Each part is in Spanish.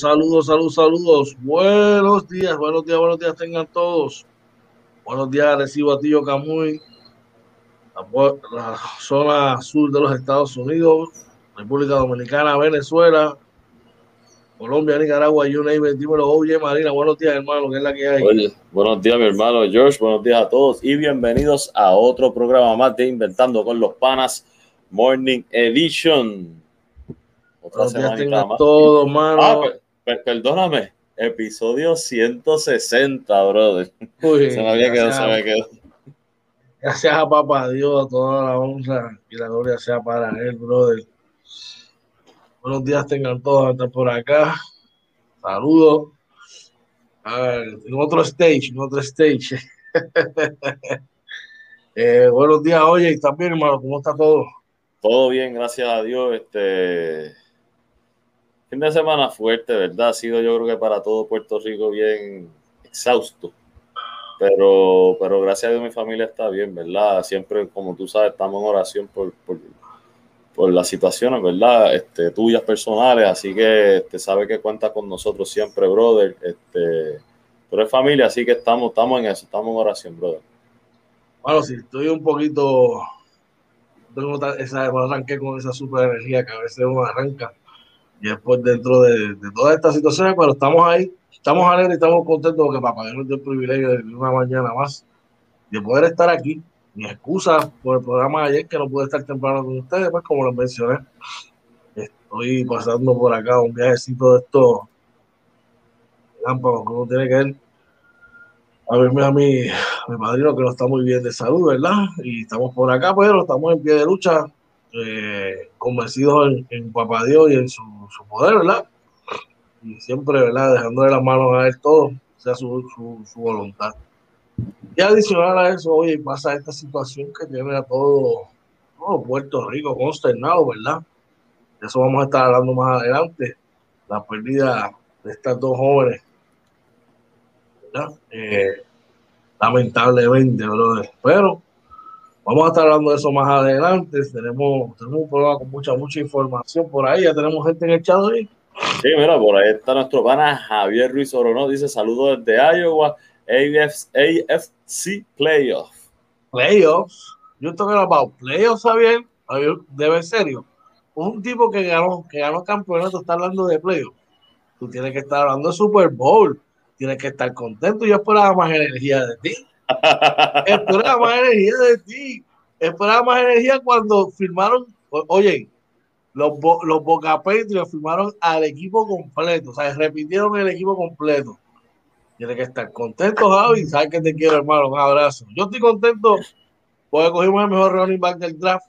Saludos, saludos, saludos, saludos. Buenos días, buenos días, buenos días tengan todos. Buenos días, recibo a Tío Camuy, la, la zona sur de los Estados Unidos, República Dominicana, Venezuela, Colombia, Nicaragua, you name it. Dímelo, oye, Marina, buenos días, hermano, ¿qué es la que hay? Oye, buenos días, mi hermano George, buenos días a todos y bienvenidos a otro programa más de Inventando con los Panas Morning Edition. Otra buenos días tengan todos, mano. Ah, per, per, perdóname, episodio 160, brother. Uy, se me había quedado, se me quedado. Gracias a papá Dios, a toda la honra y la gloria sea para él, brother. Buenos días tengan todos hasta por acá. Saludos. en otro stage, en otro stage. eh, buenos días, oye, ¿estás bien, hermano? ¿Cómo está todo? Todo bien, gracias a Dios. Este fin de semana fuerte, ¿verdad? Ha sido yo creo que para todo Puerto Rico bien exhausto. Pero, pero gracias a Dios mi familia está bien, ¿verdad? Siempre, como tú sabes, estamos en oración por, por, las situaciones, ¿verdad? Este, tuyas personales, así que este, sabe que cuenta con nosotros siempre, brother. Este, pero es familia, así que estamos, estamos en eso, estamos en oración, brother. Bueno, sí, estoy un poquito, tengo esa, arranqué con esa super energía que a veces uno arranca y después dentro de, de todas estas situaciones, pero estamos ahí, estamos alegres y estamos contentos porque papá nos dio el privilegio de una mañana más de poder estar aquí. Mi excusa por el programa de ayer que no pude estar temprano con ustedes, pues como les mencioné, estoy pasando por acá un viajecito de estos lámparas que uno tiene que ir a verme a mi, mi padrino que no está muy bien de salud, ¿verdad? Y estamos por acá, pero estamos en pie de lucha, eh, convencidos en, en Papá Dios y en su, su, poder, ¿verdad? Y siempre, ¿verdad? Dejándole las manos a él todo, sea su, su, voluntad. Y adicional a eso, oye, pasa esta situación que tiene a todo, todo Puerto Rico consternado, ¿verdad? De eso vamos a estar hablando más adelante. La pérdida de estas dos jóvenes, ¿verdad? Eh, lamentablemente, brother. Pero vamos a estar hablando de eso más adelante. Tenemos, tenemos un programa con mucha, mucha información por ahí. Ya tenemos gente en el chat hoy. Sí, mira, por ahí está nuestro pana Javier Ruiz Orono. Dice saludos desde Iowa. AFC, AFC Playoff. Playoffs. Yo talking about playoffs, Javier. Debe serio. Un tipo que ganó, que ganó campeonato está hablando de playoffs. Tú tienes que estar hablando de Super Bowl. Tienes que estar contento. Yo esperaba más energía de ti. Esperaba más energía de ti. Esperaba más energía cuando firmaron. Oye, los, los Boca Patriots firmaron al equipo completo. O sea, repitieron el equipo completo. Tiene que estar contento, Javi. Sabes que te quiero, hermano. Un abrazo. Yo estoy contento porque cogimos el mejor running back del draft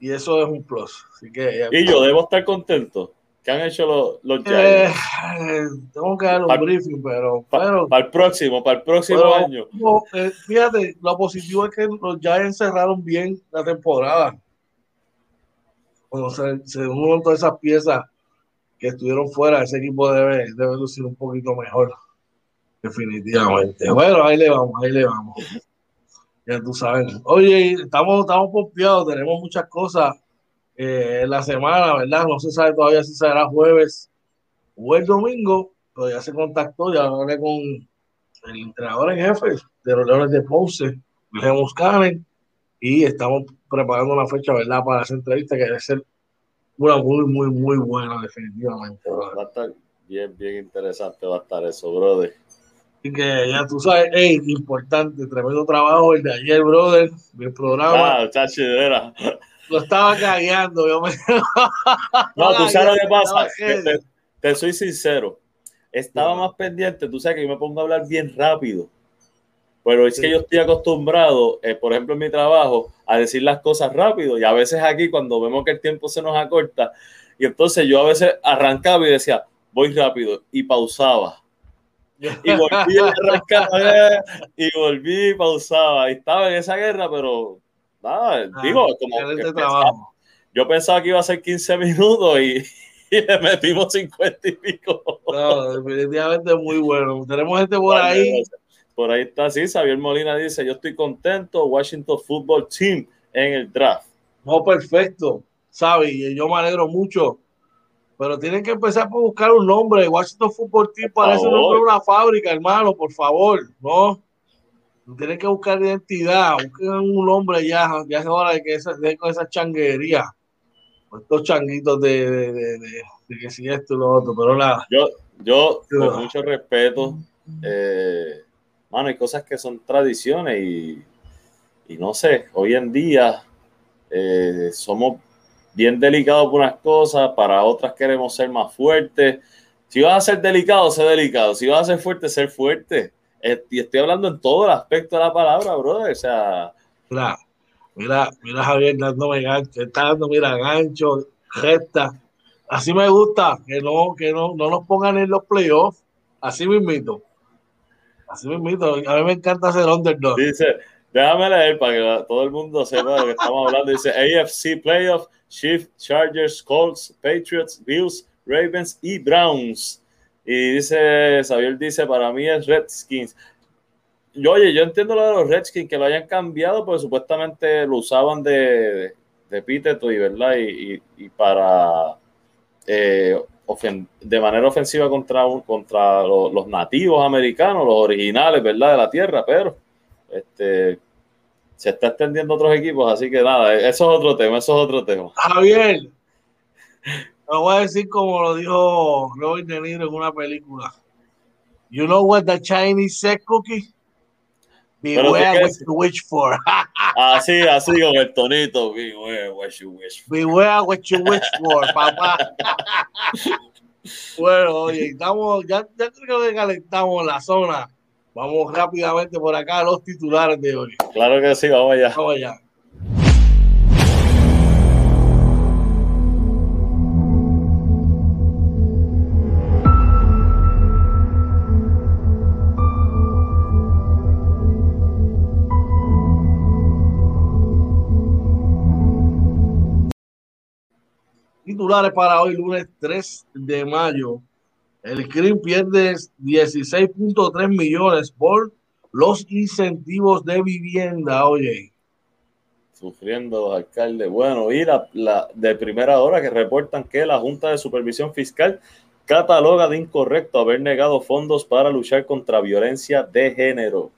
y eso es un plus. Así que, y yo debo estar contento. ¿Qué han hecho los, los eh, tengo que dar un briefing, pero. Para, pero, para el próximo, para el próximo pero, año. No, eh, fíjate, lo positivo es que los Giants cerraron bien la temporada. Cuando se, se unieron todas esas piezas que estuvieron fuera, ese equipo debe, debe lucir un poquito mejor. Definitivamente. Bueno, ahí le vamos, ahí le vamos. Ya tú sabes. Oye, estamos, estamos pompeados, tenemos muchas cosas eh, la semana, ¿verdad? No se sabe todavía si será jueves o el domingo, pero ya se contactó, ya hablé con el entrenador en jefe de los Leones de Ponce, Wilhelm Muscanen, y estamos preparando una fecha, ¿verdad? Para esa entrevista que debe ser una muy, muy, muy buena, definitivamente. Va a estar bien, bien interesante, va a estar eso, brother. Así que ya tú sabes, hey, importante, tremendo trabajo el de ayer, brother, el programa. Ah, chachi. Lo estaba cagando, yo me... No, tú sabes lo que pasa, que te, te, soy sincero, estaba sí. más pendiente, tú sabes que yo me pongo a hablar bien rápido, pero es sí. que yo estoy acostumbrado, eh, por ejemplo, en mi trabajo, a decir las cosas rápido, y a veces aquí, cuando vemos que el tiempo se nos acorta, y entonces yo a veces arrancaba y decía, voy rápido, y pausaba y volví a arrancar y volví y pausaba. Y estaba en esa guerra, pero nada, ah, digo, como que pensaba, yo pensaba que iba a ser 15 minutos y, y, le metimos 50 y pico. No, definitivamente muy bueno. Tenemos gente por ahí. Por ahí está, sí, Xavier Molina dice, yo estoy contento, Washington Football Team en el draft. No, perfecto, ¿sabes? Y yo me alegro mucho pero tienen que empezar por buscar un nombre. Washington Football Team parece un nombre de una fábrica, hermano, por favor, ¿no? Tienen que buscar identidad, busquen un nombre ya, ya es hora de que esa, de con esa changuería, estos changuitos de, de, de, de, que si esto y lo otro, pero nada. Yo, yo con mucho respeto, eh, mano, hay cosas que son tradiciones y, y no sé, hoy en día eh, somos bien delicados por unas cosas, para otras queremos ser más fuertes. Si vas a ser delicado, sé delicado. Si vas a ser fuerte, ser fuerte. Y estoy hablando en todo el aspecto de la palabra, brother. O sea. Mira, mira, mira Javier dándome gancho, está dando, mira, gancho, gesta. Así me gusta, que no, que no, no nos pongan en los playoffs. Así mismito. Así mismito. A mí me encanta hacer underdog. Dice, déjame leer para que todo el mundo sepa de lo que estamos hablando. Dice AFC Playoff, Chiefs, Chargers, Colts, Patriots, Bills, Ravens y Browns. Y dice, Xavier dice, para mí es Redskins. Yo, oye, yo entiendo lo de los Redskins, que lo hayan cambiado, porque supuestamente lo usaban de, de epíteto y, ¿verdad? Y, y, para eh, de manera ofensiva contra, contra los, los, nativos americanos, los originales, ¿verdad? De la tierra, pero este, se está extendiendo otros equipos, así que nada, eso es otro tema, eso es otro tema. Javier, lo voy a decir como lo dijo Robert De Niro en una película. You know what the Chinese said, Cookie? Beware what you wish for. así, así con el tonito. Beware what you wish for. Beware what you wish for, papá. bueno, oye, estamos, ya, ya creo que calentamos la zona. Vamos rápidamente por acá a los titulares de hoy. Claro que sí, vamos allá. Vamos allá. Titulares para hoy, lunes 3 de mayo. El CRIM pierde 16.3 millones por los incentivos de vivienda, oye. Sufriendo los alcaldes. Bueno, y la, la, de primera hora que reportan que la Junta de Supervisión Fiscal cataloga de incorrecto haber negado fondos para luchar contra violencia de género.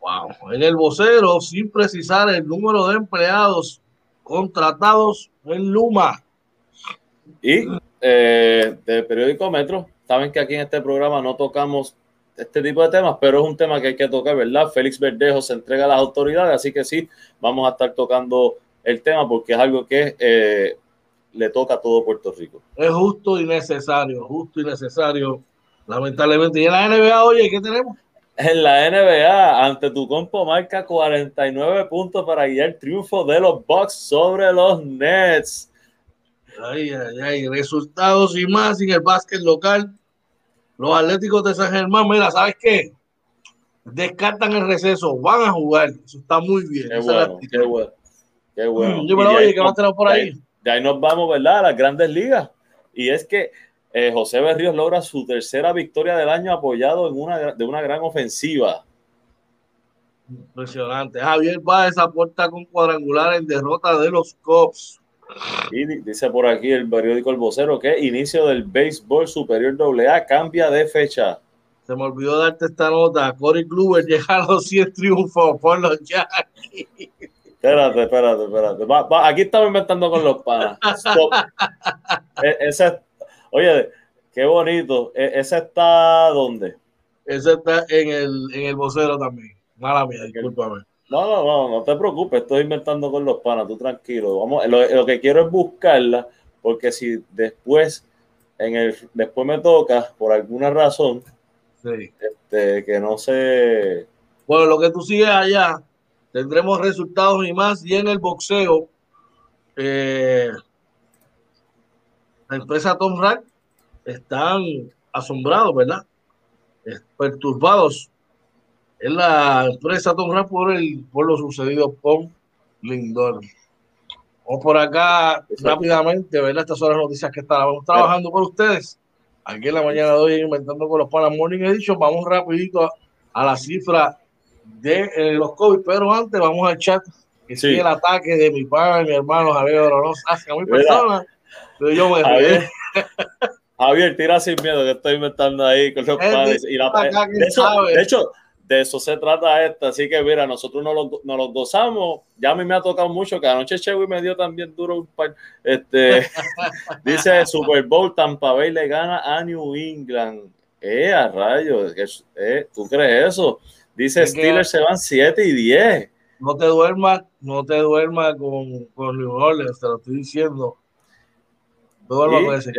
Wow. En el vocero, sin precisar el número de empleados contratados en Luma. Y eh, de periódico Metro, saben que aquí en este programa no tocamos este tipo de temas, pero es un tema que hay que tocar, ¿verdad? Félix Verdejo se entrega a las autoridades, así que sí, vamos a estar tocando el tema porque es algo que eh, le toca a todo Puerto Rico. Es justo y necesario, justo y necesario, lamentablemente. Y en la NBA, oye, ¿qué tenemos? En la NBA, ante tu compo marca 49 puntos para guiar el triunfo de los Bucks sobre los Nets. Ay, ay, ay, resultados y más en el básquet local. Los Atléticos de San Germán, mira, ¿sabes qué? Descartan el receso, van a jugar. Eso está muy bien. Qué bueno, qué bueno. Qué bueno. Yo me lo oye, que va a tener por ahí. De ahí nos vamos, ¿verdad? A las grandes ligas. Y es que eh, José Berríos logra su tercera victoria del año apoyado en una, de una gran ofensiva. Impresionante. Javier Báez aporta con cuadrangular en derrota de los Cops. Y dice por aquí el periódico El Vocero que inicio del béisbol superior AA cambia de fecha. Se me olvidó darte esta nota. Corey Kluber llega a los 100 triunfos por los Yankees. Espérate, espérate, espérate. aquí estamos inventando con los panas. E, ese, oye, qué bonito. E, ¿Ese está dónde? Ese está en el, en el vocero también. Mala mía, discúlpame. No, no, no, no te preocupes, estoy inventando con los panas, tú tranquilo. Vamos, lo, que quiero es buscarla, porque si después, en el, después me toca, por alguna razón, este, que no sé. Bueno, lo que tú sigues allá, tendremos resultados y más, y en el boxeo, eh, la empresa Tom Rack están asombrados, ¿verdad? Perturbados es la empresa Tom por, el, por lo sucedido con Lindor. O por acá rápidamente, ver estas son las noticias que estábamos trabajando con ustedes. Aquí en la mañana de hoy, inventando con los Panas Morning Edition. Vamos rapidito a, la cifra de eh, los COVID, pero antes vamos al chat, que sigue el ataque de mi padre, mi hermano Javier Oronoz hacia mi persona. yo me Javier, Javier, tira sin miedo, que estoy inventando ahí con los padres. Y la, de, hecho, de hecho, de eso se trata esta. Así que, mira, nosotros nos lo, nos lo gozamos. Ya a mí me ha tocado mucho, que anoche Chewy me dio también duro un par. Este, dice Super Bowl, Tampa Bay le gana a New England. Eh, a rayos, eh, ¿tú crees eso? Dice Steelers se van 7 y 10. No te duermas, no te duermas con, con New Orleans, te lo estoy diciendo.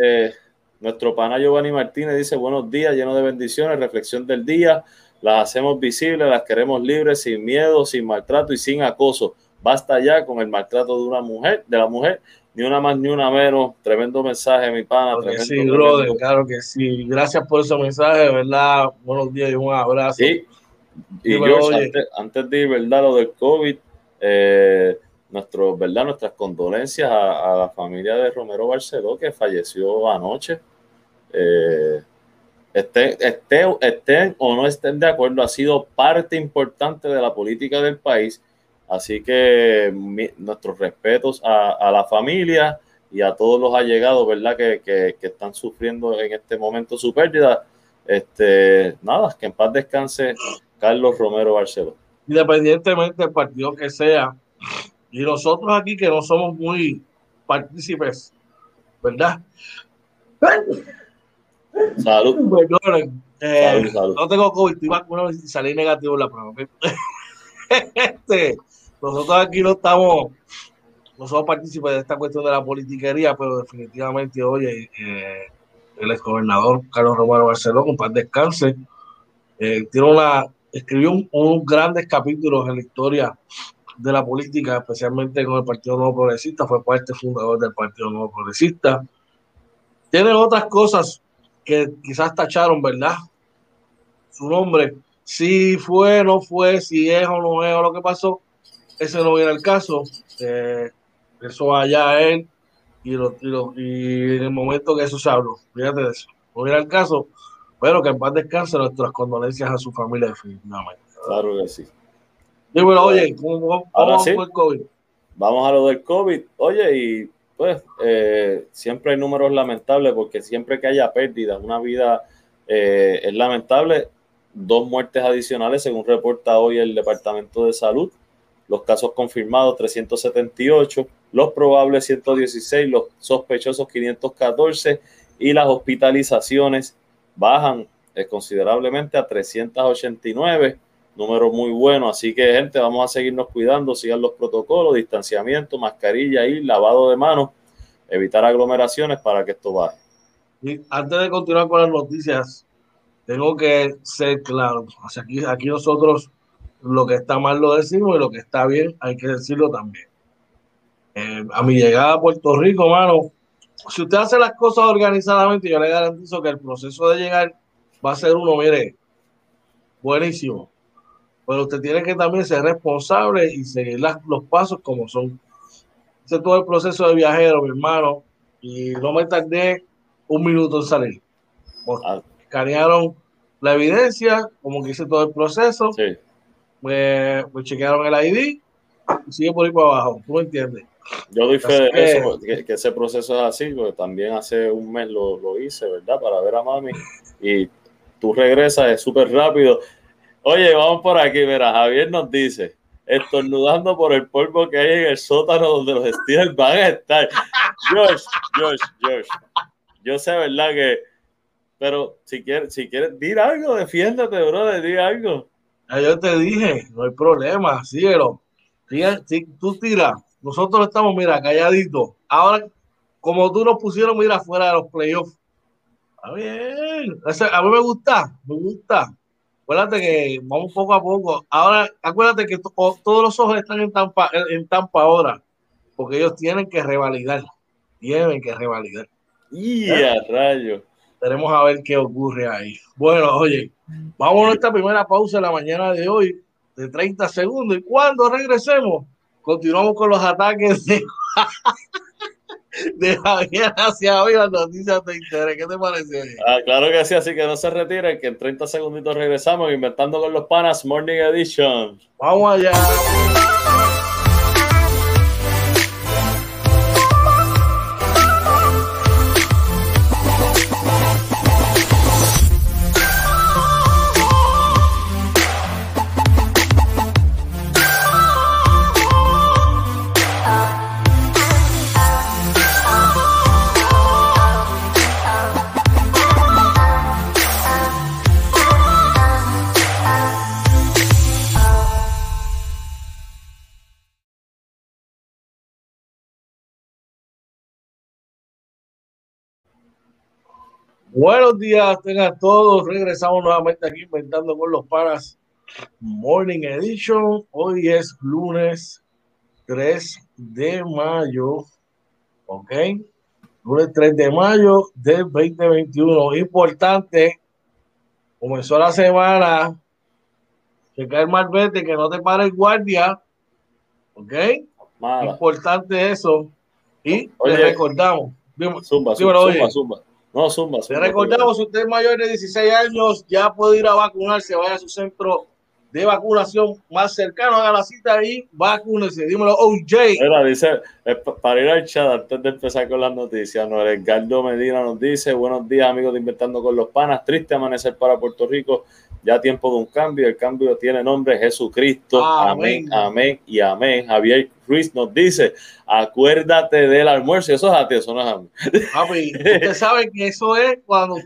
Eh, nuestro pana Giovanni Martínez dice buenos días, lleno de bendiciones, reflexión del día, las hacemos visibles, las queremos libres, sin miedo, sin maltrato y sin acoso. Basta ya con el maltrato de una mujer, de la mujer, ni una más ni una menos. Tremendo mensaje, mi pana. Claro sí, brother, claro que sí. Gracias por ese mensaje, ¿verdad? Buenos días y un abrazo. Sí. Y yo, antes, de ir, ¿verdad? Lo del COVID, eh, nuestro, ¿verdad? nuestras condolencias a, la familia de Romero Barceló, que falleció anoche. Eh, estén, o no estén de acuerdo, ha sido parte importante de la política del país. Así que nuestros respetos a, la familia y a todos los allegados, ¿verdad? Que, que, están sufriendo en este momento su pérdida. Este, nada, que en paz descanse Carlos Romero Barceló. Independientemente del partido que sea, y nosotros aquí que no somos muy partícipes, ¿verdad? Salud. Eh, no tengo COVID, estoy vacunado y salí negativo en la prueba. este, nosotros aquí no estamos, no somos partícipes de esta cuestión de la politiquería, pero definitivamente, oye, eh, el exgobernador Carlos Romero Barceló, con paz descanse, eh, tiene una, escribió un, un, grandes capítulos en la historia de la política, especialmente con el Partido Nuevo Progresista, fue parte fundador del Partido Nuevo Progresista. Tiene otras cosas que quizás tacharon, ¿verdad? Su nombre. Si fue, no fue, si es o no es o lo que pasó, ese no viene el caso. Eh, eso allá él y, lo, y, en el momento que eso se habló, fíjate de eso. No viene el caso, pero que en paz descanse nuestras condolencias a su familia definitivamente. Claro que sí oye, ¿cómo, vamos el COVID? Vamos a lo del COVID. Oye, y pues eh, siempre hay números lamentables porque siempre que haya pérdidas, una vida eh, es lamentable. Dos muertes adicionales, según reporta hoy el Departamento de Salud. Los casos confirmados 378, los probables 116, los sospechosos 514 y las hospitalizaciones bajan eh, considerablemente a 389 número muy bueno. Así que, gente, vamos a seguirnos cuidando, sigan los protocolos, distanciamiento, mascarilla y lavado de manos, evitar aglomeraciones para que esto baje. Y antes de continuar con las noticias, tengo que ser claro. aquí, aquí nosotros lo que está mal lo decimos y lo que está bien hay que decirlo también. Eh, a mi llegada a Puerto Rico, mano, si usted hace las cosas organizadamente, yo le garantizo que el proceso de llegar va a ser uno, mire, buenísimo pero usted tiene que también ser responsable y seguir los pasos como son. Es todo el proceso de viajero, mi hermano, y no me tardé un minuto en salir. Ah. Escanearon la evidencia, como que hice todo el proceso, sí. me, chequearon el ID y sigue por ahí para abajo, ¿tú me entiendes? Yo doy fe de eso, que, ese proceso es así, porque también hace un mes lo, lo hice, ¿verdad? Para ver a mami y tú regresas, es súper rápido. Oye, vamos por aquí, mira, Javier nos dice, estornudando por el polvo que hay en el sótano donde los Steelers van a estar. Josh, Josh, Josh, yo sé, ¿verdad? Que, pero si quieres, si quieres, dir algo, defiéndete, brother, di algo. Yo te dije, no hay problema, síguelo. Si tú tiras, nosotros estamos, mira, calladitos. Ahora, como tú nos pusieron, mira, fuera de los playoffs. Está bien. A mí me gusta, me gusta. Acuérdate que vamos poco a poco. Ahora, acuérdate que todos los ojos están en Tampa, en Tampa ahora, porque ellos tienen que revalidar. Tienen que revalidar. Y a rayo. Tenemos a ver qué ocurre ahí. Bueno, oye, vamos a nuestra primera pausa de la mañana de hoy, de 30 segundos. Y cuando regresemos, continuamos con los ataques de. de Javier hacia hoy las noticias de interés. ¿Qué te parece? Ah, claro que sí, así que no se retiren, que en 30 segunditos regresamos inventando con los panas Morning Edition. Vamos allá. Buenos días, tengan todos. Regresamos nuevamente aquí inventando con los paras Morning Edition. Hoy es lunes 3 de mayo. ¿Ok? Lunes 3 de mayo del 2021. Importante, comenzó la semana. Que cae el malvete, que no te pare el guardia. ¿Ok? Importante eso. Y le recordamos. Zumba, zumba, zumba, No, zumba, Le recordamos, si usted es mayor de 16 años, ya puede ir a vacunarse. Vaya a su centro de vacunación más cercano, haga la cita ahí, vacúnese. Dímelo, OJ. Mira, dice, para ir al chat, antes de empezar con las noticias, ¿no? Edgardo Medina nos dice, buenos días amigos de Inventando con los Panas, triste amanecer para Puerto Rico, ya tiempo de un cambio, el cambio tiene nombre Jesucristo, amén, amén, y amén. Javier Ruiz nos dice, acuérdate del almuerzo, eso es a ti, eso no es a mí. Papi, usted sabe que eso es cuando,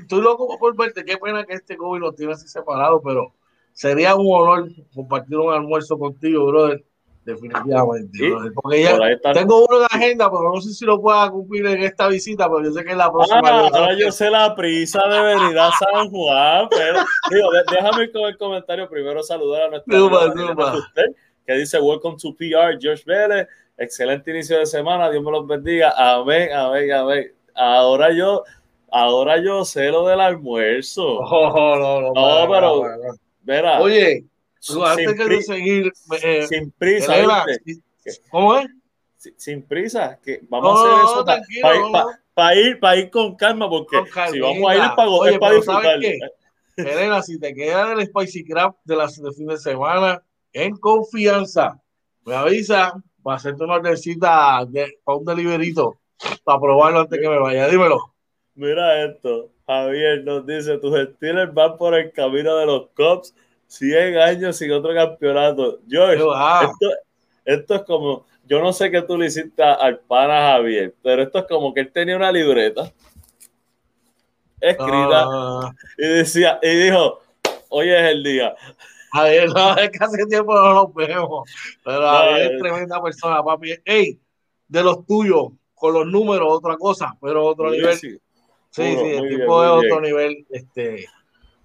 estoy loco por verte, qué pena que este COVID nos tiene así separado, pero sería un honor compartir un almuerzo contigo, brother. Definitivamente. Porque ya tengo uno en agenda, pero no sé si lo pueda cumplir en esta visita, pero yo sé que es la próxima. Ah, ahora yo sé la prisa de venir a San Juan, pero digo, déjame con el comentario primero saludar a nuestro que dice Welcome to PR, George Vélez. Excelente inicio de semana, Dios me los bendiga. Amén, amén, amén. Ahora yo, ahora yo sé lo del almuerzo. Oh, no, no, no, pero. Oye, antes que seguir, eh, sin prisa, ¿cómo es? Sin, prisa, que vamos a hacer eso para ir, pa, ir con calma, porque si vamos a ir es para disfrutar. Elena, si te queda el Spicy Crab de la de fin de semana en confianza, me avisa para hacerte una ordencita de, para un deliberito para probarlo antes que me vaya. Dímelo. Mira esto, Javier nos dice, tus Steelers van por el camino de los Cops 100 años sin otro campeonato. George, esto, es como, yo no sé qué tú le hiciste al pana Javier, pero esto es como que él tenía una libreta escrita ah. y decía, y dijo, hoy es el día. Javier, no, es que hace tiempo no nos vemos, pero Javier es tremenda persona, papi. Ey, de los tuyos, con los números, otra cosa, pero otro nivel. Sí, sí, el tipo es otro nivel, este,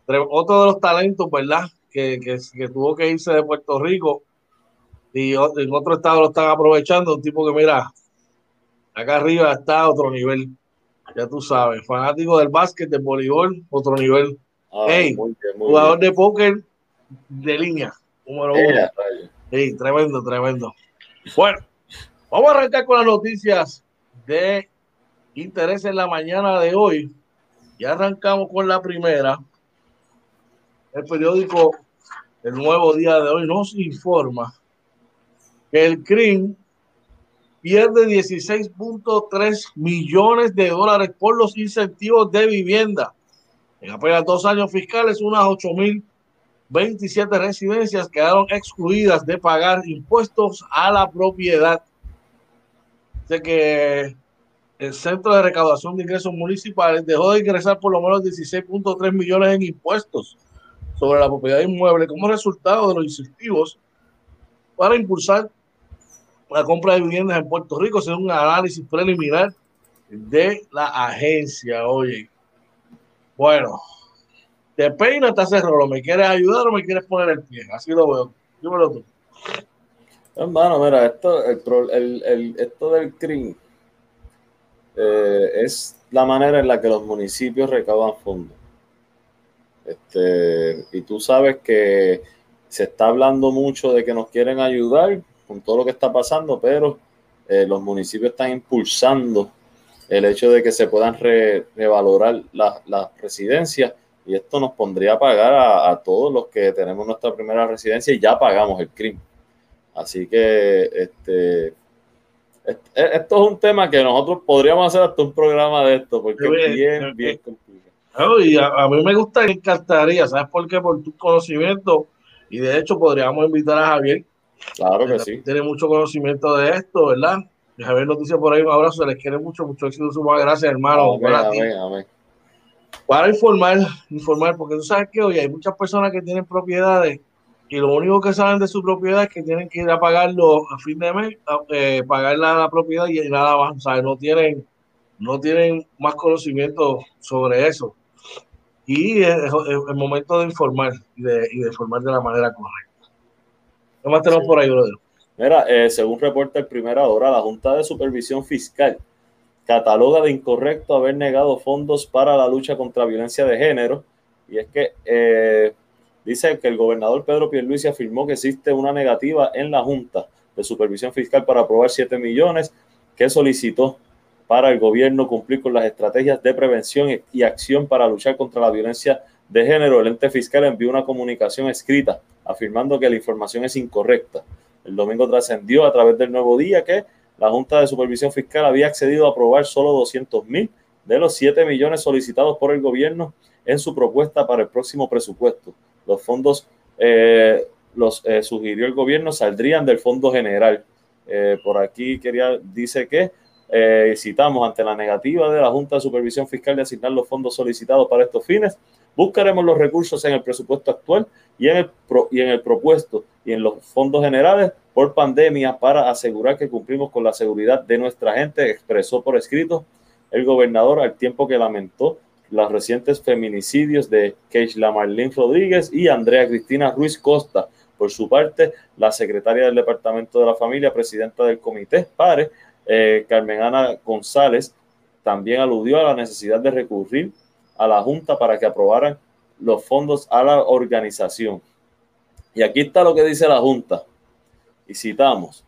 otro de los talentos, ¿verdad? Que, que, tuvo que irse de Puerto Rico y en otro estado lo están aprovechando. Un tipo que, mira, acá arriba está otro nivel. Ya tú sabes, fanático del básquet, del voleibol, otro nivel. Ah, hey, jugador de póker de línea, número uno. Sí, tremendo, tremendo. Bueno, vamos a arrancar con las noticias de interés en la mañana de hoy. Ya arrancamos con la primera. El periódico el nuevo día de hoy nos informa que el CRIM pierde 16.3 millones de dólares por los incentivos de vivienda. En apenas dos años fiscales, unas 8.027 residencias quedaron excluidas de pagar impuestos a la propiedad. Sé que el Centro de Recaudación de Ingresos Municipales dejó de ingresar por lo menos 16.3 millones en impuestos sobre la propiedad inmueble como resultado de los incentivos para impulsar la compra de viviendas en Puerto Rico, según un análisis preliminar de la agencia. Oye, bueno, te peina, te hace rolo. ¿Me quieres ayudar o me quieres poner el pie? Así lo veo. Dímelo tú. Hermano, mira, esto, el, esto del CRIM eh, es la manera en la que los municipios recaudan fondos. Este, y tú sabes que se está hablando mucho de que nos quieren ayudar con todo lo que está pasando, pero eh, los municipios están impulsando el hecho de que se puedan revalorar las residencias y esto nos pondría a pagar a, todos los que tenemos nuestra primera residencia y ya pagamos el crimen. Así que este, esto es un tema que nosotros podríamos hacer hasta un programa de esto, porque es bien, bien complicado y a, mí me gusta, me encantaría, ¿sabes por qué? Por tu conocimiento. Y de hecho podríamos invitar a Javier. Claro que sí. Tiene mucho conocimiento de esto, ¿verdad? Y Javier nos dice por ahí un abrazo, se les quiere mucho, mucho éxito, muchas gracias, hermano. Para informar, informar, porque tú sabes que hoy hay muchas personas que tienen propiedades y lo único que saben de su propiedad es que tienen que ir a pagarlo a fin de mes, eh, pagar la, propiedad y nada más, ¿sabes? No tienen no tienen más conocimiento sobre eso. Y es, el momento de informar y de, informar de la manera correcta. ¿Qué más tenemos por ahí, brother? Mira, eh, según reporta el Primera Hora, la Junta de Supervisión Fiscal cataloga de incorrecto haber negado fondos para la lucha contra violencia de género. Y es que eh, dice que el gobernador Pedro Pierluisi afirmó que existe una negativa en la Junta de Supervisión Fiscal para aprobar 7 millones que solicitó para el gobierno cumplir con las estrategias de prevención y acción para luchar contra la violencia de género. El ente fiscal envió una comunicación escrita afirmando que la información es incorrecta. El domingo trascendió a través del Nuevo Día que la Junta de Supervisión Fiscal había accedido a aprobar solo 200 mil de los 7 millones solicitados por el gobierno en su propuesta para el próximo presupuesto. Los fondos, eh, los eh, sugirió el gobierno, saldrían del Fondo General. Eh, por aquí quería, dice que citamos ante la negativa de la Junta de Supervisión Fiscal de asignar los fondos solicitados para estos fines. Buscaremos los recursos en el presupuesto actual y en el, y en el propuesto y en los fondos generales por pandemia para asegurar que cumplimos con la seguridad de nuestra gente, expresó por escrito el gobernador al tiempo que lamentó los recientes feminicidios de Keishla Marlene Rodríguez y Andrea Cristina Ruiz Costa. Por su parte, la secretaria del Departamento de la Familia, presidenta del Comité PARE, eh, Carmen Ana González, también aludió a la necesidad de recurrir a la Junta para que aprobaran los fondos a la organización. Y aquí está lo que dice la Junta. Y citamos,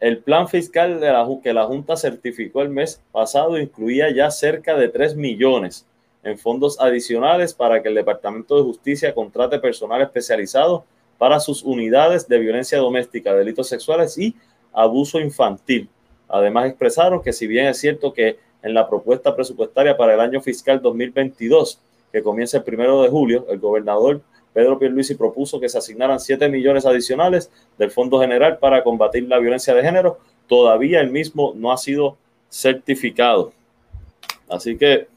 el plan fiscal de la, que la Junta certificó el mes pasado incluía ya cerca de 3 millones en fondos adicionales para que el Departamento de Justicia contrate personal especializado para sus unidades de violencia doméstica, delitos sexuales y abuso infantil. Además expresaron que si bien es cierto que en la propuesta presupuestaria para el año fiscal 2022, que comienza el primero de julio, el gobernador Pedro Pierluisi propuso que se asignaran 7 millones adicionales del Fondo General para combatir la violencia de género. Todavía el mismo no ha sido certificado. Así que,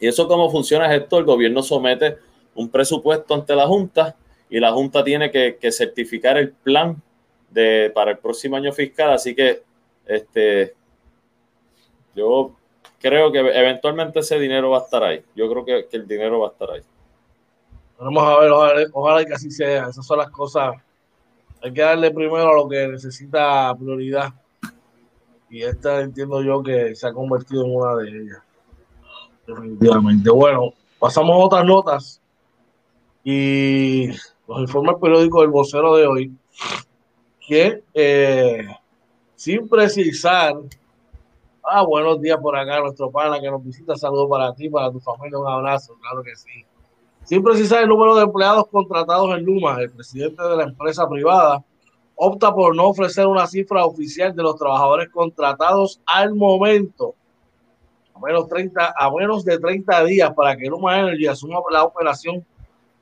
¿y eso cómo funciona esto? El gobierno somete un presupuesto ante la Junta y la Junta tiene que, certificar el plan de, para el próximo año fiscal. Así que, este, yo creo que eventualmente ese dinero va a estar ahí. Yo creo que el dinero va a estar ahí. Vamos a ver, ojalá, que así sea. Esas son las cosas. Hay que darle primero a lo que necesita prioridad. Y esta entiendo yo que se ha convertido en una de ellas. Definitivamente. Bueno, pasamos a otras notas. Y nos informa el periódico del vocero de hoy que eh, sin precisar, ah, buenos días por acá, nuestro pana que nos visita, saludos para ti, para tu familia, un abrazo, claro que sí. Sin precisar el número de empleados contratados en Luma, el presidente de la empresa privada opta por no ofrecer una cifra oficial de los trabajadores contratados al momento, a menos, 30, a menos de 30 días para que Luma Energy asuma la operación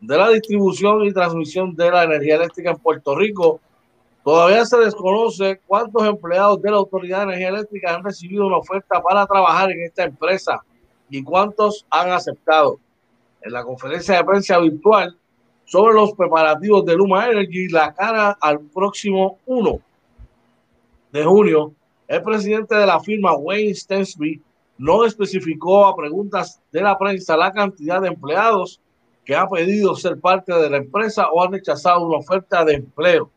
de la distribución y transmisión de la energía eléctrica en Puerto Rico. Todavía se desconoce cuántos empleados de la Autoridad de Energía Eléctrica han recibido una oferta para trabajar en esta empresa y cuántos han aceptado en la conferencia de prensa virtual sobre los preparativos de Luma Energy la cara al próximo 1 de junio. El presidente de la firma Wayne Stensby no especificó a preguntas de la prensa la cantidad de empleados que ha pedido ser parte de la empresa o han rechazado una oferta de empleo.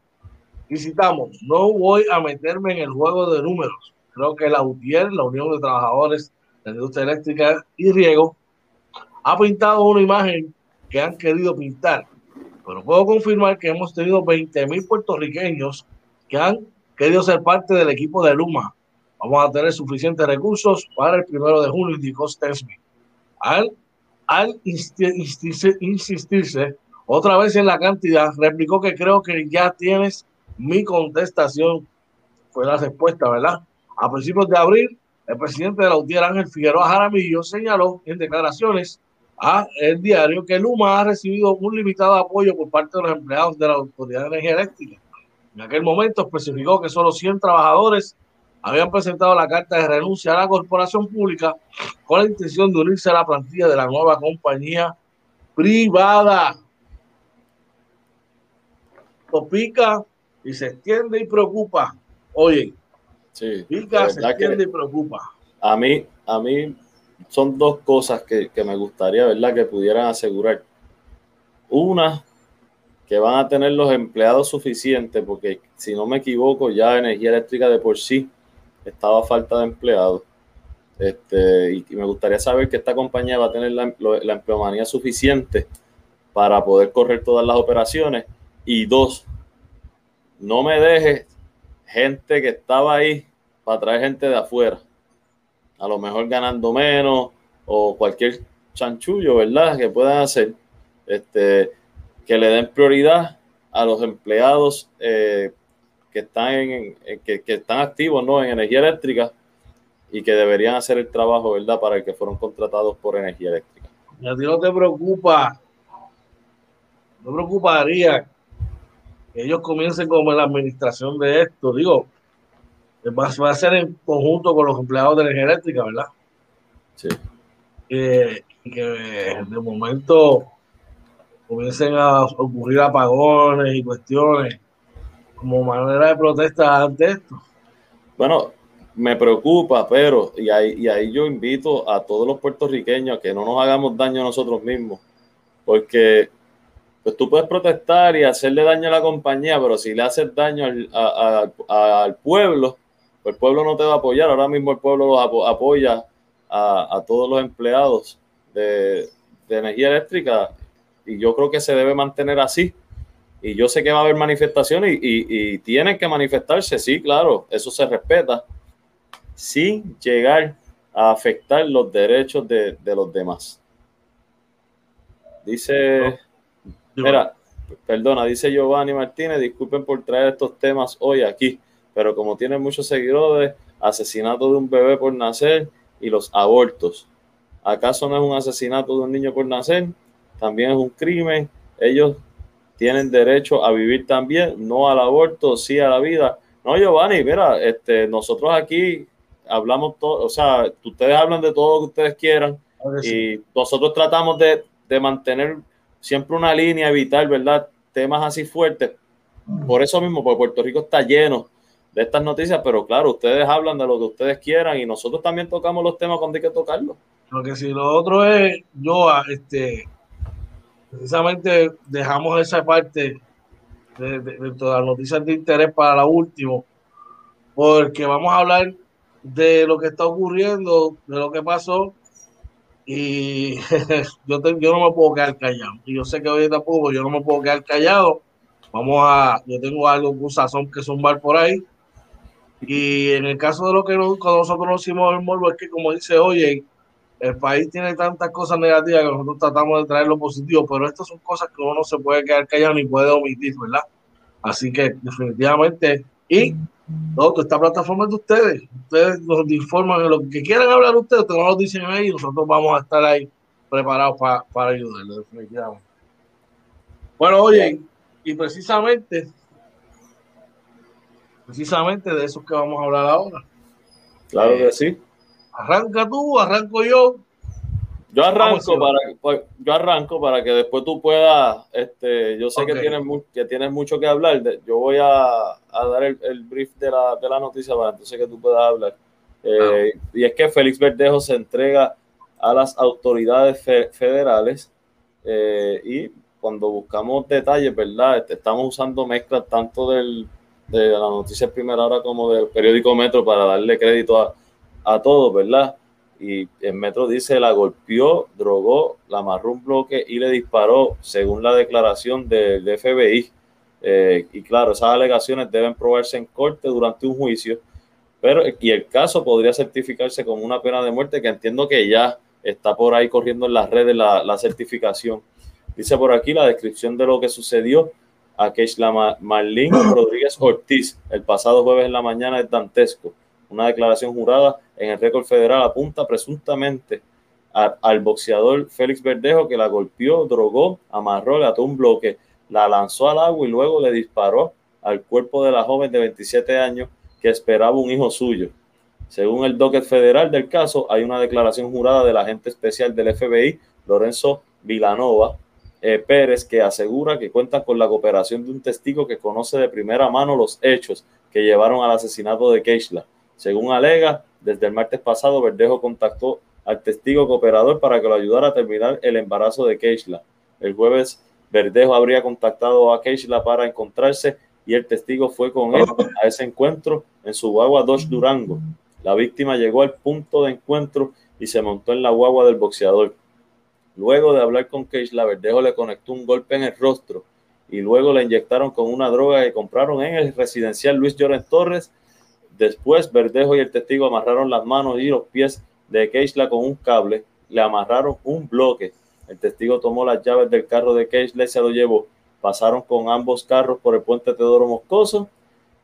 Y citamos, no voy a meterme en el juego de números. Creo que la UTIER, la Unión de Trabajadores de Industria Eléctrica y Riego, ha pintado una imagen que han querido pintar. Pero puedo confirmar que hemos tenido 20 mil puertorriqueños que han querido ser parte del equipo de Luma. Vamos a tener suficientes recursos para el primero de junio, indicó Stensby. Al, al insistirse otra vez en la cantidad, replicó que creo que ya tienes mi contestación. Fue la respuesta, ¿verdad? A principios de abril, el presidente de la UTIER, Ángel Figueroa Jaramillo, señaló en declaraciones a el diario que Luma ha recibido un limitado apoyo por parte de los empleados de la Autoridad de Energía Eléctrica. En aquel momento especificó que solo 100 trabajadores habían presentado la carta de renuncia a la corporación pública con la intención de unirse a la plantilla de la nueva compañía privada. pica y se extiende y preocupa. Oye, sí, pica, se extiende y preocupa. A mí, a mí son dos cosas que, que me gustaría, ¿verdad?, que pudieran asegurar. Una, que van a tener los empleados suficientes, porque si no me equivoco, ya energía eléctrica de por sí estaba a falta de empleados. Este, y, me gustaría saber que esta compañía va a tener la, la empleomanía suficiente para poder correr todas las operaciones. Y dos, no me dejes gente que estaba ahí para traer gente de afuera. A lo mejor ganando menos o cualquier chanchullo, ¿verdad? Que puedan hacer. Este, que le den prioridad a los empleados eh, que, están en, que, están activos ¿no? en energía eléctrica y que deberían hacer el trabajo, ¿verdad?, para el que fueron contratados por energía eléctrica. A ti no te preocupa, no preocuparía ellos comiencen como la administración de esto, digo, va, va a ser en conjunto con los empleados de energía eléctrica, ¿verdad? Sí. que de momento comiencen a ocurrir apagones y cuestiones como manera de protesta ante esto? Bueno, me preocupa, pero y ahí, y ahí yo invito a todos los puertorriqueños a que no nos hagamos daño a nosotros mismos, porque pues tú puedes protestar y hacerle daño a la compañía, pero si le haces daño al, al pueblo, pues el pueblo no te va a apoyar. Ahora mismo el pueblo los apoya a, todos los empleados de, de energía eléctrica y yo creo que se debe mantener así. Y yo sé que va a haber manifestaciones y, tienen que manifestarse, sí, claro, eso se respeta, sin llegar a afectar los derechos de, los demás. Dice, mira, perdona, dice Giovanni Martínez, disculpen por traer estos temas hoy aquí, pero como tienen muchos seguidores, asesinato de un bebé por nacer y los abortos. ¿Acaso no es un asesinato de un niño por nacer? también es un crimen. Ellos tienen derecho a vivir también, no al aborto, sí a la vida. No, Giovanni, mira, este, nosotros aquí hablamos todo, o sea, ustedes hablan de todo lo que ustedes quieran y nosotros tratamos de, mantener siempre una línea, evitar, ¿verdad? Temas así fuertes. Por eso mismo, porque Puerto Rico está lleno de estas noticias, pero claro, ustedes hablan de lo que ustedes quieran y nosotros también tocamos los temas cuando hay que tocarlos. Porque si lo otro es, yo, este, precisamente dejamos esa parte de, de, todas las noticias de interés para la última, porque vamos a hablar de lo que está ocurriendo, de lo que pasó, y yo, yo no me puedo quedar callado. Y yo sé que hoy tampoco, yo no me puedo quedar callado. Vamos a, yo tengo algo, un sazón que zumbar por ahí. Y en el caso de lo que nosotros nos hicimos el morbo, es que como dice, oye, el país tiene tantas cosas negativas que nosotros tratamos de traer lo positivo, pero estas son cosas que uno no se puede quedar callado ni puede omitir, ¿verdad? Así que definitivamente, y no, esta plataforma es de ustedes, ustedes nos informan de lo que quieran hablar ustedes, ustedes nos lo dicen ahí y nosotros vamos a estar ahí preparados para, para ayudarles, definitivamente. Bueno, oye, y precisamente, precisamente de eso que vamos a hablar ahora. Claro que sí Arranca tú, arranco yo. Yo arranco para pues, yo arranco para que después tú puedas, este, yo sé que tienes que tienes mucho que hablar. yo voy a, dar el, brief de la, de la, noticia para entonces que tú puedas hablar. Eh, y es que Félix Verdejo se entrega a las autoridades federales eh, y cuando buscamos detalles, ¿verdad? Este, estamos usando mezclas tanto del, de la noticia primera hora como del periódico Metro para darle crédito a a todos, ¿verdad? Y el metro dice, la golpeó, drogó, la amarró un bloque y le disparó, según la declaración del FBI. Eh, y claro, esas alegaciones deben probarse en corte durante un juicio, pero y el caso podría certificarse como una pena de muerte, que entiendo que ya está por ahí corriendo en las redes la, la certificación. Dice por aquí la descripción de lo que sucedió a Keishla Marlín Rodríguez Ortiz el pasado jueves en la mañana es dantesco. Una declaración jurada en el récord federal apunta presuntamente al boxeador Félix Verdejo que la golpeó, drogó, amarró, le ató un bloque, la lanzó al agua y luego le disparó al cuerpo de la joven de 27 años que esperaba un hijo suyo. Según el docket federal del caso, hay una declaración jurada del agente especial del FBI, Lorenzo Vilanova eh, Pérez, que asegura que cuenta con la cooperación de un testigo que conoce de primera mano los hechos que llevaron al asesinato de Keishla. Según alega, Desde el martes pasado, Verdejo contactó al testigo cooperador para que lo ayudara a terminar el embarazo de Keishla. El jueves, Verdejo habría contactado a Keishla para encontrarse y el testigo fue con él a ese encuentro en su guagua Dodge Durango. La víctima llegó al punto de encuentro y se montó en la guagua del boxeador. Luego de hablar con Keishla, Verdejo le conectó un golpe en el rostro y luego le inyectaron con una droga que compraron en el residencial Luis Llorens Torres. Después, Verdejo y el testigo amarraron las manos y los pies de Keishla con un cable, le amarraron un bloque. El testigo tomó las llaves del carro de Keishla y se lo llevó. Pasaron con ambos carros por el puente Teodoro Moscoso.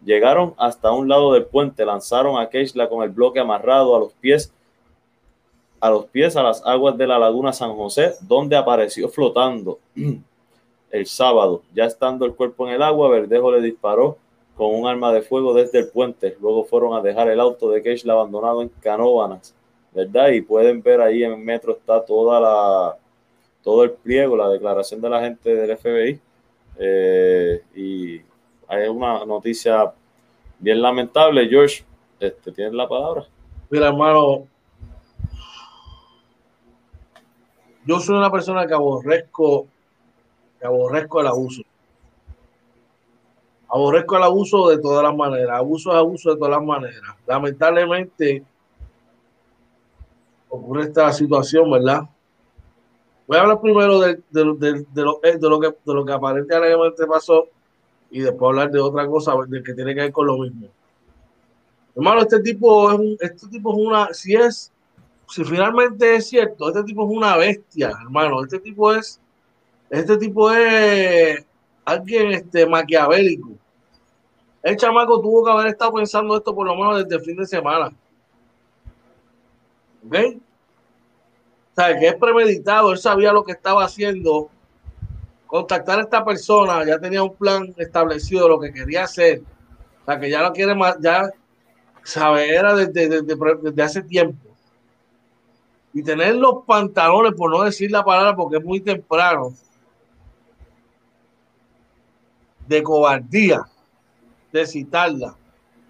Llegaron hasta un lado del puente, lanzaron a Keishla con el bloque amarrado a los pies a los pies a las aguas de la laguna San José, donde apareció flotando el sábado. Ya estando el cuerpo en el agua, Verdejo le disparó con un arma de fuego desde el puente. Luego fueron a dejar el auto de Keishla abandonado en Canóvanas, ¿verdad? Y pueden ver ahí en metro está toda la, todo el pliego, la declaración de la gente del FBI. Eh, y hay una noticia bien lamentable. George, este, ¿tienes la palabra? Mira, hermano, yo soy una persona que aborrezco, que aborrezco el abuso. Aborrezco el abuso de todas las maneras. Abuso es abuso de todas las maneras. Lamentablemente ocurre esta situación, ¿verdad? Voy a hablar primero de, de, de, de lo, eh, lo, que, de lo que aparentemente pasó y después hablar de otra cosa de que tiene que ver con lo mismo. Hermano, este tipo es un, este tipo es una, si es si finalmente es cierto, este tipo es una bestia, hermano. Este tipo es, este tipo es alguien este, maquiavélico. El chamaco tuvo que haber estado pensando esto por lo menos desde el fin de semana. ¿Ok? O sea, que es premeditado, él sabía lo que estaba haciendo. Contactar a esta persona, ya tenía un plan establecido de lo que quería hacer. O sea, que ya lo quiere más, ya sabe, era desde, desde, desde hace tiempo y tener los pantalones, por no decir la palabra porque es muy temprano, de cobardía, de citarla,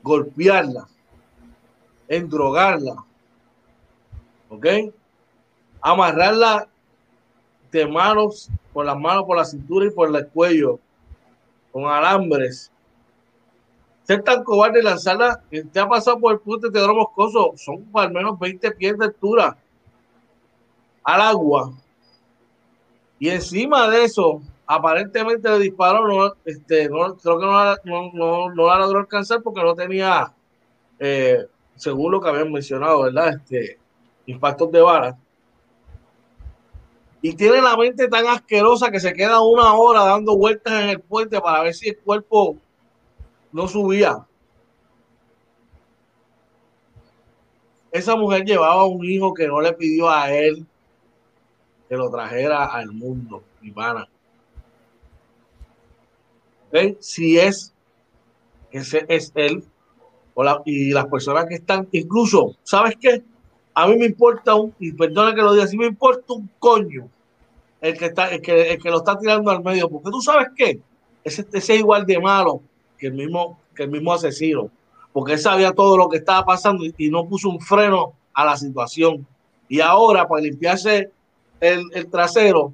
golpearla, endrogarla, ¿ok? Amarrarla de manos, por las manos, por la cintura y por el cuello, con alambres. Ser tan cobarde y lanzarla, te ha pasado por el puente de Teodoro Moscoso, son al menos 20 pies de altura al agua. Y encima de eso, aparentemente le disparó, no, este, no, creo que no, no, no, la logró alcanzar porque no tenía, eh, según lo que habían mencionado, ¿verdad? Este, impactos de bala. Y tiene la mente tan asquerosa que se queda una hora dando vueltas en el puente para ver si el cuerpo no subía. Esa mujer llevaba un hijo que no le pidió a él que lo trajera al mundo, mi pana. Si es, ese es él, o la, y las personas que están, incluso, ¿sabes qué? A mí me importa un, y perdona que lo diga, si me importa un coño el que, está, el que, el que lo está tirando al medio, porque tú sabes qué, ese, ese es igual de malo que el mismo, que el mismo asesino, porque él sabía todo lo que estaba pasando y, y no puso un freno a la situación. Y ahora, para limpiarse el, trasero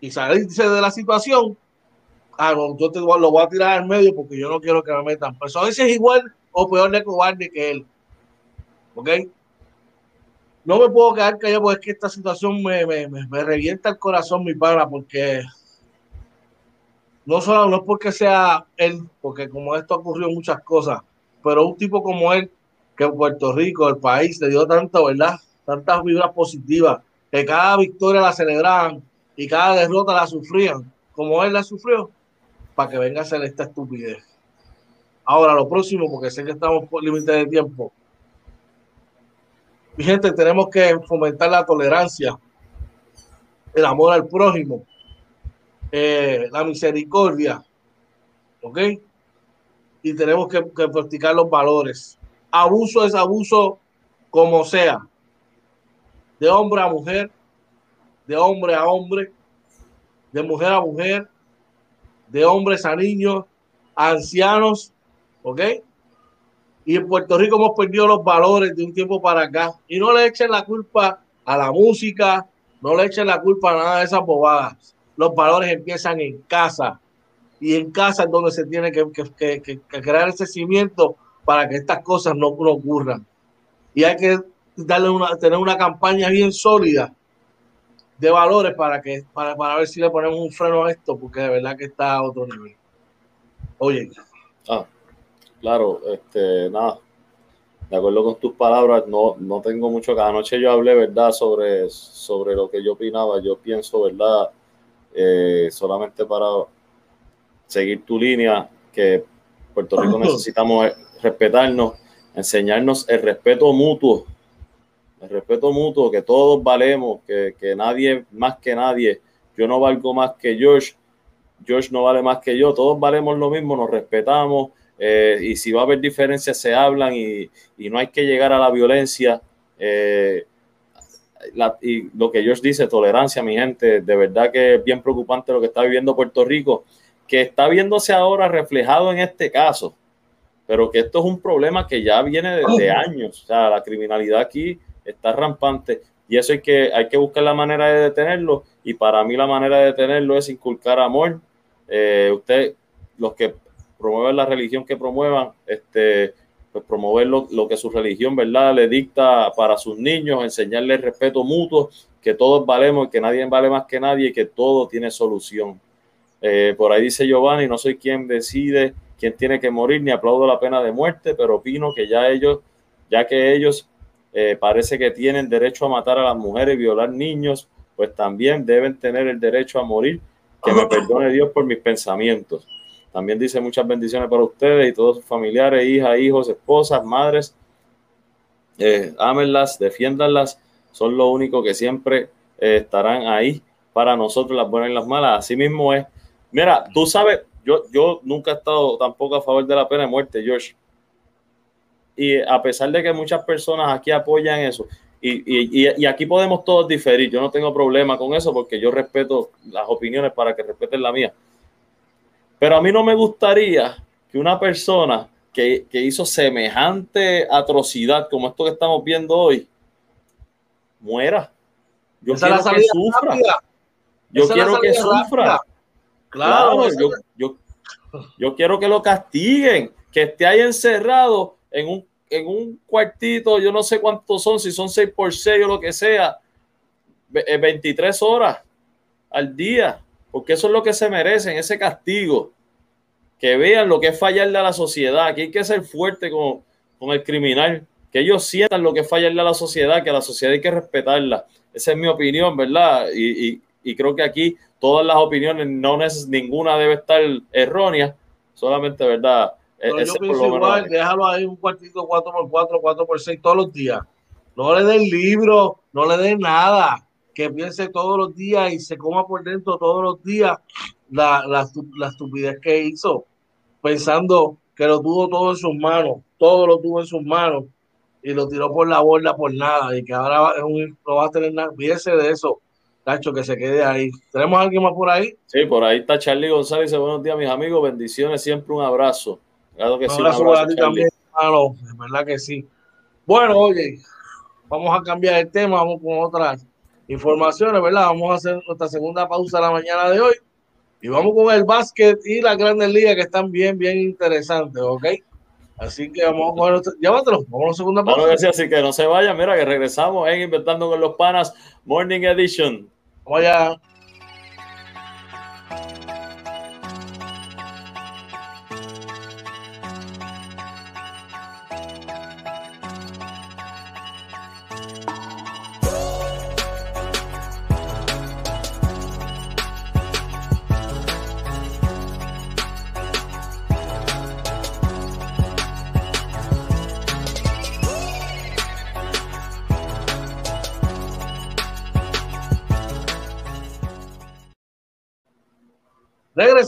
y salirse de la situación, ah, yo te, lo voy a tirar al medio porque yo no quiero que me metan. Pues a veces es igual o peor de cobarde que él. ¿Ok? No me puedo quedar callado porque es que esta situación me, me, me, revienta el corazón, mi pana, porque no solo no es porque sea él, porque como esto ocurrió muchas cosas, pero un tipo como él, que Puerto Rico, el país, le dio tanto, ¿verdad? Tantas vibras positivas que cada victoria la celebraban y cada derrota la sufrían, como él la sufrió, para que venga a hacer esta estupidez. Ahora, lo próximo, porque sé que estamos por límite de tiempo. Mi gente, tenemos que fomentar la tolerancia, el amor al prójimo, eh, la misericordia, ¿ok? Y tenemos que, que practicar los valores. Abuso es abuso como sea de hombre a mujer, de hombre a hombre, de mujer a mujer, de hombres a niños, ancianos, ¿ok? Y en Puerto Rico hemos perdido los valores de un tiempo para acá. Y no le echen la culpa a la música, no le echen la culpa a nada de esas bobadas. Los valores empiezan en casa. Y en casa es donde se tiene que, crear ese cimiento para que estas cosas no, ocurran. Y hay que darle una, tener una campaña bien sólida de valores para que para, para ver si le ponemos un freno a esto, porque de verdad que está a otro nivel. Oye. Ah, claro, este, nada, de acuerdo con tus palabras, no, no tengo mucho que anoche yo hablé, ¿verdad?, sobre, sobre lo que yo opinaba. Yo pienso, ¿verdad?, eh, solamente para seguir tu línea, que Puerto Rico necesitamos respetarnos, enseñarnos el respeto mutuo, el respeto mutuo, que todos valemos, que, que nadie más que nadie, yo no valgo más que George, George no vale más que yo, todos valemos lo mismo, nos respetamos, eh, y si va a haber diferencias se hablan y, y, no hay que llegar a la violencia. Eh, y lo que George dice, tolerancia, mi gente, de verdad que es bien preocupante lo que está viviendo Puerto Rico, que está viéndose ahora reflejado en este caso, pero que esto es un problema que ya viene desde años, o sea, la criminalidad aquí está rampante y eso hay que, hay que buscar la manera de detenerlo y para mí la manera de detenerlo es inculcar amor. Eh, usted, los que promueven la religión que promuevan, este, pues promover lo, que su religión, ¿verdad?, le dicta para sus niños, enseñarles respeto mutuo, que todos valemos, que nadie vale más que nadie y que todo tiene solución. Eh, por ahí dice Giovanni, no soy quien decide quién tiene que morir, ni aplaudo la pena de muerte, pero opino que ya ellos, ya que ellos eh, parece que tienen derecho a matar a las mujeres y violar niños, pues también deben tener el derecho a morir. Que me perdone Dios por mis pensamientos. También dice muchas bendiciones para ustedes y todos sus familiares, hijas, hijos, esposas, madres. Eh, ámenlas, defiéndanlas. Son lo único que siempre eh, estarán ahí para nosotros, las buenas y las malas. Así mismo es. Mira, tú sabes, yo, yo nunca he estado tampoco a favor de la pena de muerte, George. Y a pesar de que muchas personas aquí apoyan eso, y, y, y, aquí podemos todos diferir. Yo no tengo problema con eso porque yo respeto las opiniones para que respeten la mía. Pero a mí no me gustaría que una persona que, hizo semejante atrocidad como esto que estamos viendo hoy muera. Yo quiero que sufra. Yo quiero que sufra. Claro, yo, yo, quiero que lo castiguen, que esté ahí encerrado en un, en un cuartito, yo no sé cuántos son, si son 6 por 6 o lo que sea, 23 eh, horas al día porque eso es lo que se merecen, ese castigo. Que vean lo que es fallarle a la sociedad, que hay que ser fuerte con, con el criminal, que ellos sientan lo que es fallarle a la sociedad, que a la sociedad hay que respetarla. Esa es mi opinión, ¿verdad? Y, y, creo que aquí todas las opiniones, no es, ninguna debe estar errónea, solamente, ¿verdad? E, yo pienso igual, déjalo ahí un cuartito 4x4, 4x6 todos los días. No le den libro, no le den nada que piense todos los días y se coma por dentro todos los días la, la, estupidez que hizo, pensando que lo tuvo todo en sus manos, todo lo tuvo en sus manos y lo tiró por la borda por nada y que ahora no va a tener nada. Fíjese de eso, Tacho, que se quede ahí. ¿Tenemos alguien más por ahí? Sí, por ahí está Charlie González. Buenos días, mis amigos. Bendiciones, siempre un abrazo. Claro que un sí, abrazo, para ti también, hermano. De verdad que sí. Bueno, oye, vamos a cambiar el tema, vamos con otras informaciones, ¿verdad? Vamos a hacer nuestra segunda pausa la mañana de hoy y vamos con el básquet y la grandes ligas que están bien, bien interesantes, ¿ok? Así que vamos a coger, llévatelo, vamos a la segunda pausa. así que no se vayan, mira que regresamos en Inventando con los Panas Morning Edition. Vamos allá.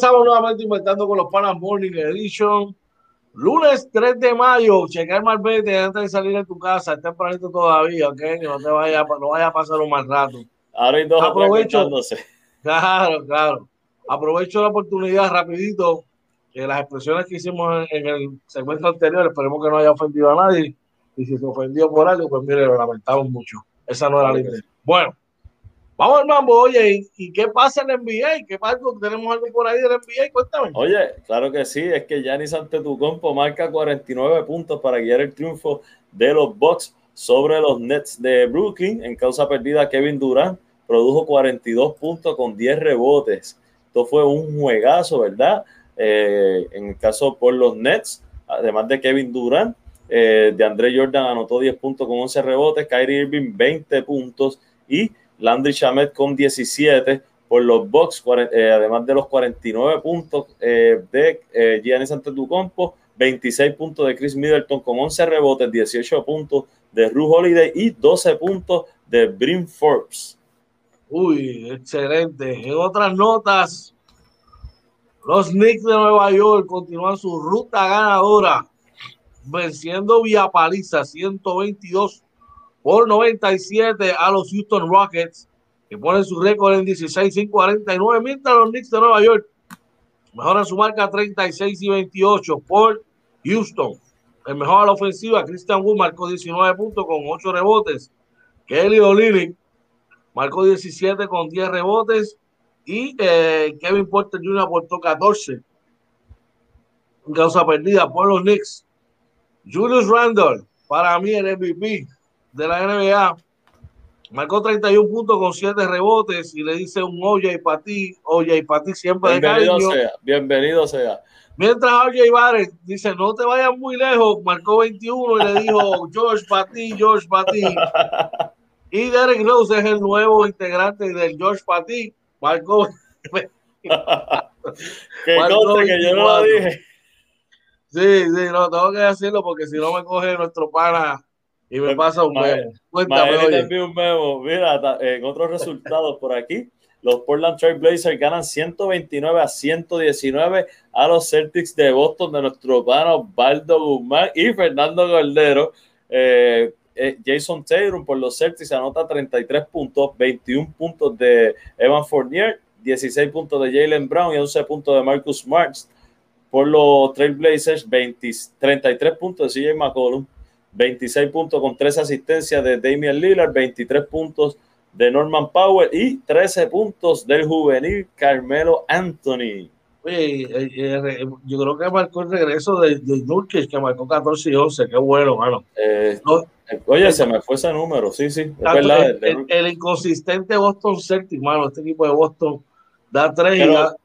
Regresamos nuevamente inventando con los Panas Morning Edition. Lunes 3 de mayo, checar Marbete antes de salir de tu casa, está tempranito todavía, ¿ok? Que no te vaya, no vaya a pasar un mal rato. Ahora hay Aprovecho. Claro, claro. Aprovecho la oportunidad rapidito que las expresiones que hicimos en, el segmento anterior, esperemos que no haya ofendido a nadie. Y si se ofendió por algo, pues mire, lo lamentamos mucho. Esa no era la idea. Bueno, vamos al mambo, oye, ¿y, qué pasa en el NBA? ¿Qué pasa? ¿Tenemos algo por ahí del NBA? Cuéntame. Oye, claro que sí, es que Giannis Antetokounmpo marca 49 puntos para guiar el triunfo de los Bucks sobre los Nets de Brooklyn. En causa perdida, Kevin Durant produjo 42 puntos con 10 rebotes. Esto fue un juegazo, ¿verdad? Eh, en el caso por los Nets, además de Kevin Durant, eh, de André Jordan anotó 10 puntos con 11 rebotes, Kyrie Irving 20 puntos y Landry Shamet con 17 por los Bucks, eh, además de los 49 puntos de Giannis Antetokounmpo, 26 puntos de Chris Middleton con 11 rebotes, 18 puntos de Ru Holiday y 12 puntos de Brim Forbes. Uy, excelente. En otras notas, los Knicks de Nueva York continúan su ruta ganadora, venciendo vía paliza 122 por 97 a los Houston Rockets, que ponen su récord en 16 y 49, mientras los Knicks de Nueva York mejoran su marca 36 y 28 por Houston. El mejor a la ofensiva, Christian Wood marcó 19 puntos con 8 rebotes. Kelly O'Leary marcó 17 con 10 rebotes y eh, Kevin Porter Jr. aportó 14 en causa perdida por los Knicks. Julius Randle, para mí el MVP de la NBA, marcó 31 puntos con 7 rebotes y le dice un oye para ti, oye para ti siempre bienvenido de Sea, bienvenido sea. Mientras Oye Barrett dice, no te vayas muy lejos, marcó 21 y le dijo, George para ti, George para ti. Y Derek Rose es el nuevo integrante del George Patty. Marcó. que conste que yo no lo dije. Sí, sí, no, tengo que decirlo porque si no me coge nuestro pana y me pasa un memo. Cuéntame, un memo. Mira, en otros resultados por aquí, los Portland Trail Blazers ganan 129 a 119 a los Celtics de Boston de nuestro pana Baldo Guzmán y Fernando Cordero. Eh, eh, Jason Taylor por los Celtics anota 33 puntos, 21 puntos de Evan Fournier, 16 puntos de Jalen Brown y 11 puntos de Marcus Marks. Por los Trailblazers, 20, 33 puntos de CJ McCollum, 26 puntos con 3 asistencias de Damian Lillard, 23 puntos de Norman Powell y 13 puntos del juvenil Carmelo Anthony. Oye, eh, eh, yo creo que marcó el regreso de, de que marcó 14 y 11. Qué bueno, mano. Oye, se me fue ese número, sí, sí. el, inconsistente Boston Celtics, mano, este equipo de Boston da tres y da.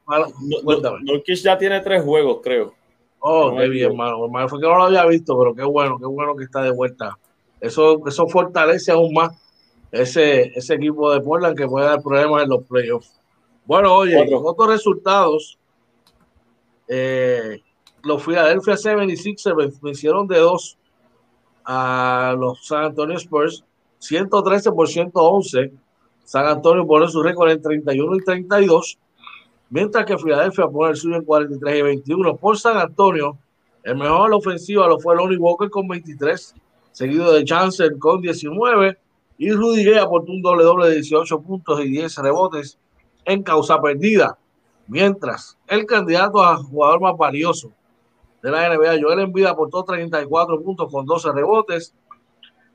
ya tiene tres juegos, creo. Oh, qué bien, mano. Fue que no lo había visto, pero qué bueno, qué bueno que está de vuelta. Eso, eso fortalece aún más ese, ese equipo de Portland que puede dar problemas en los playoffs. Bueno, oye, otros resultados. Eh, los Philadelphia 76ers vencieron de dos a los San Antonio Spurs 113 por 111. San Antonio pone su récord en 31 y 32, mientras que Filadelfia pone el suyo en 43 y 21. Por San Antonio, el mejor ofensiva lo fue Lonnie Walker con 23, seguido de Chancellor con 19 y Rudy Gay aportó un doble doble de 18 puntos y 10 rebotes en causa perdida. Mientras el candidato a jugador más valioso de la NBA. Joel Embiid aportó 34 puntos con 12 rebotes.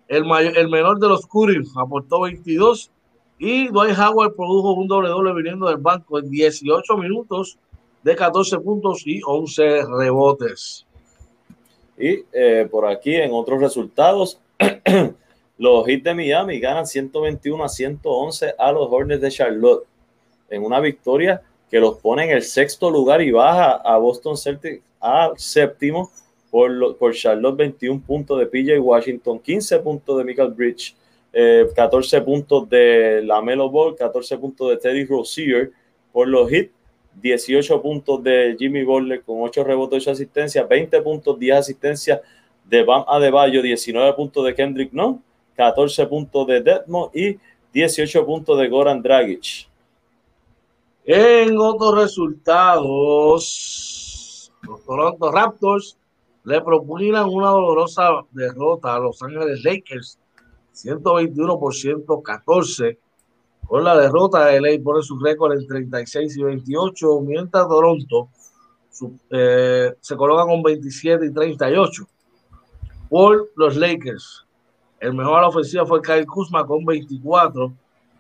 El, mayor, el menor de los Curry aportó 22 y Dwight Howard produjo un doble doble viniendo del banco en 18 minutos de 14 puntos y 11 rebotes. Y eh, por aquí en otros resultados, los Heat de Miami ganan 121 a 111 a los Hornets de Charlotte en una victoria que los pone en el sexto lugar y baja a Boston Celtics a séptimo por, por Charlotte 21 puntos de PJ Washington, 15 puntos de Michael Bridge, 14 eh, puntos de Lamelo Ball, 14 puntos de Teddy Rozier por los hits, 18 puntos de Jimmy Butler con 8 rebotes y asistencia, 20 puntos, 10 asistencias de Bam Adebayo, 19 puntos de Kendrick No, 14 puntos de Detmo y 18 puntos de Goran Dragic. En otros resultados, los Toronto Raptors le propugnan una dolorosa derrota a Los Ángeles Lakers, 121 por 114. Con la derrota de LA pone su récord en 36 y 28, mientras Toronto eh, se colocan con 27 y 38. Por los Lakers, el mejor a la ofensiva fue Kyle Kuzma con 24,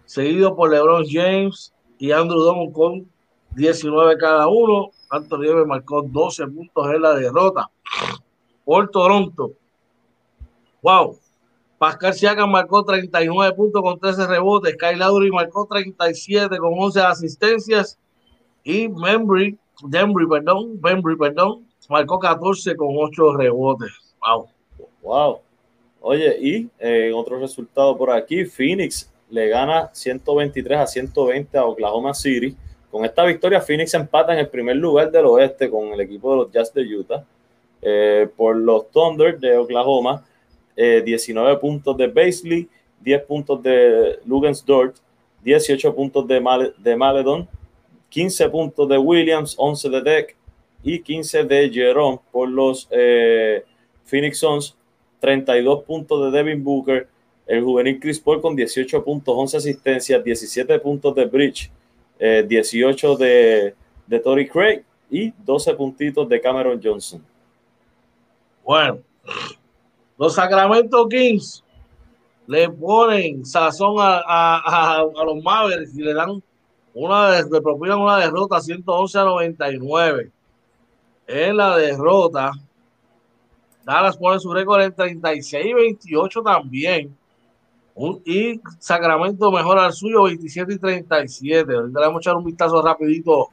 seguido por LeBron James y Andrew Drummond con 19 cada uno. Anthony Davis marcó 12 puntos en la derrota. Por Toronto, wow, Pascal Siakam marcó 39 puntos con 13 rebotes. Kyle Lowry marcó 37 con 11 asistencias. Y Membry, Dembry, perdón, Membry, perdón, marcó 14 con 8 rebotes. Wow. Wow. Oye, y eh, otro resultado por aquí, Phoenix le gana 123 a 120 a Oklahoma City. Con esta victoria, Phoenix empata en el primer lugar del oeste con el equipo de los Jazz de Utah. Eh, por los Thunder de Oklahoma 19 eh, puntos de Baisley, 10 puntos de Lugensdorf, 18 puntos de, de Maledon, 15 puntos de Williams, 11 de Deck y 15 de Jerome por los eh, Phoenix Suns, 32 puntos de Devin Booker, el juvenil Chris Paul con 18 puntos, 11 asistencias, 17 puntos de Bridge, 18 eh, de, de Tory Craig y 12 puntitos de Cameron Johnson. Bueno, los Sacramento Kings le ponen sazón a, los Mavericks y le dan una, le proponen una derrota 111 a 99. En la derrota, Dallas pone su récord en 36 y 28 también. y Sacramento mejora el suyo 27 y 37. Ahorita le vamos a echar un vistazo rapidito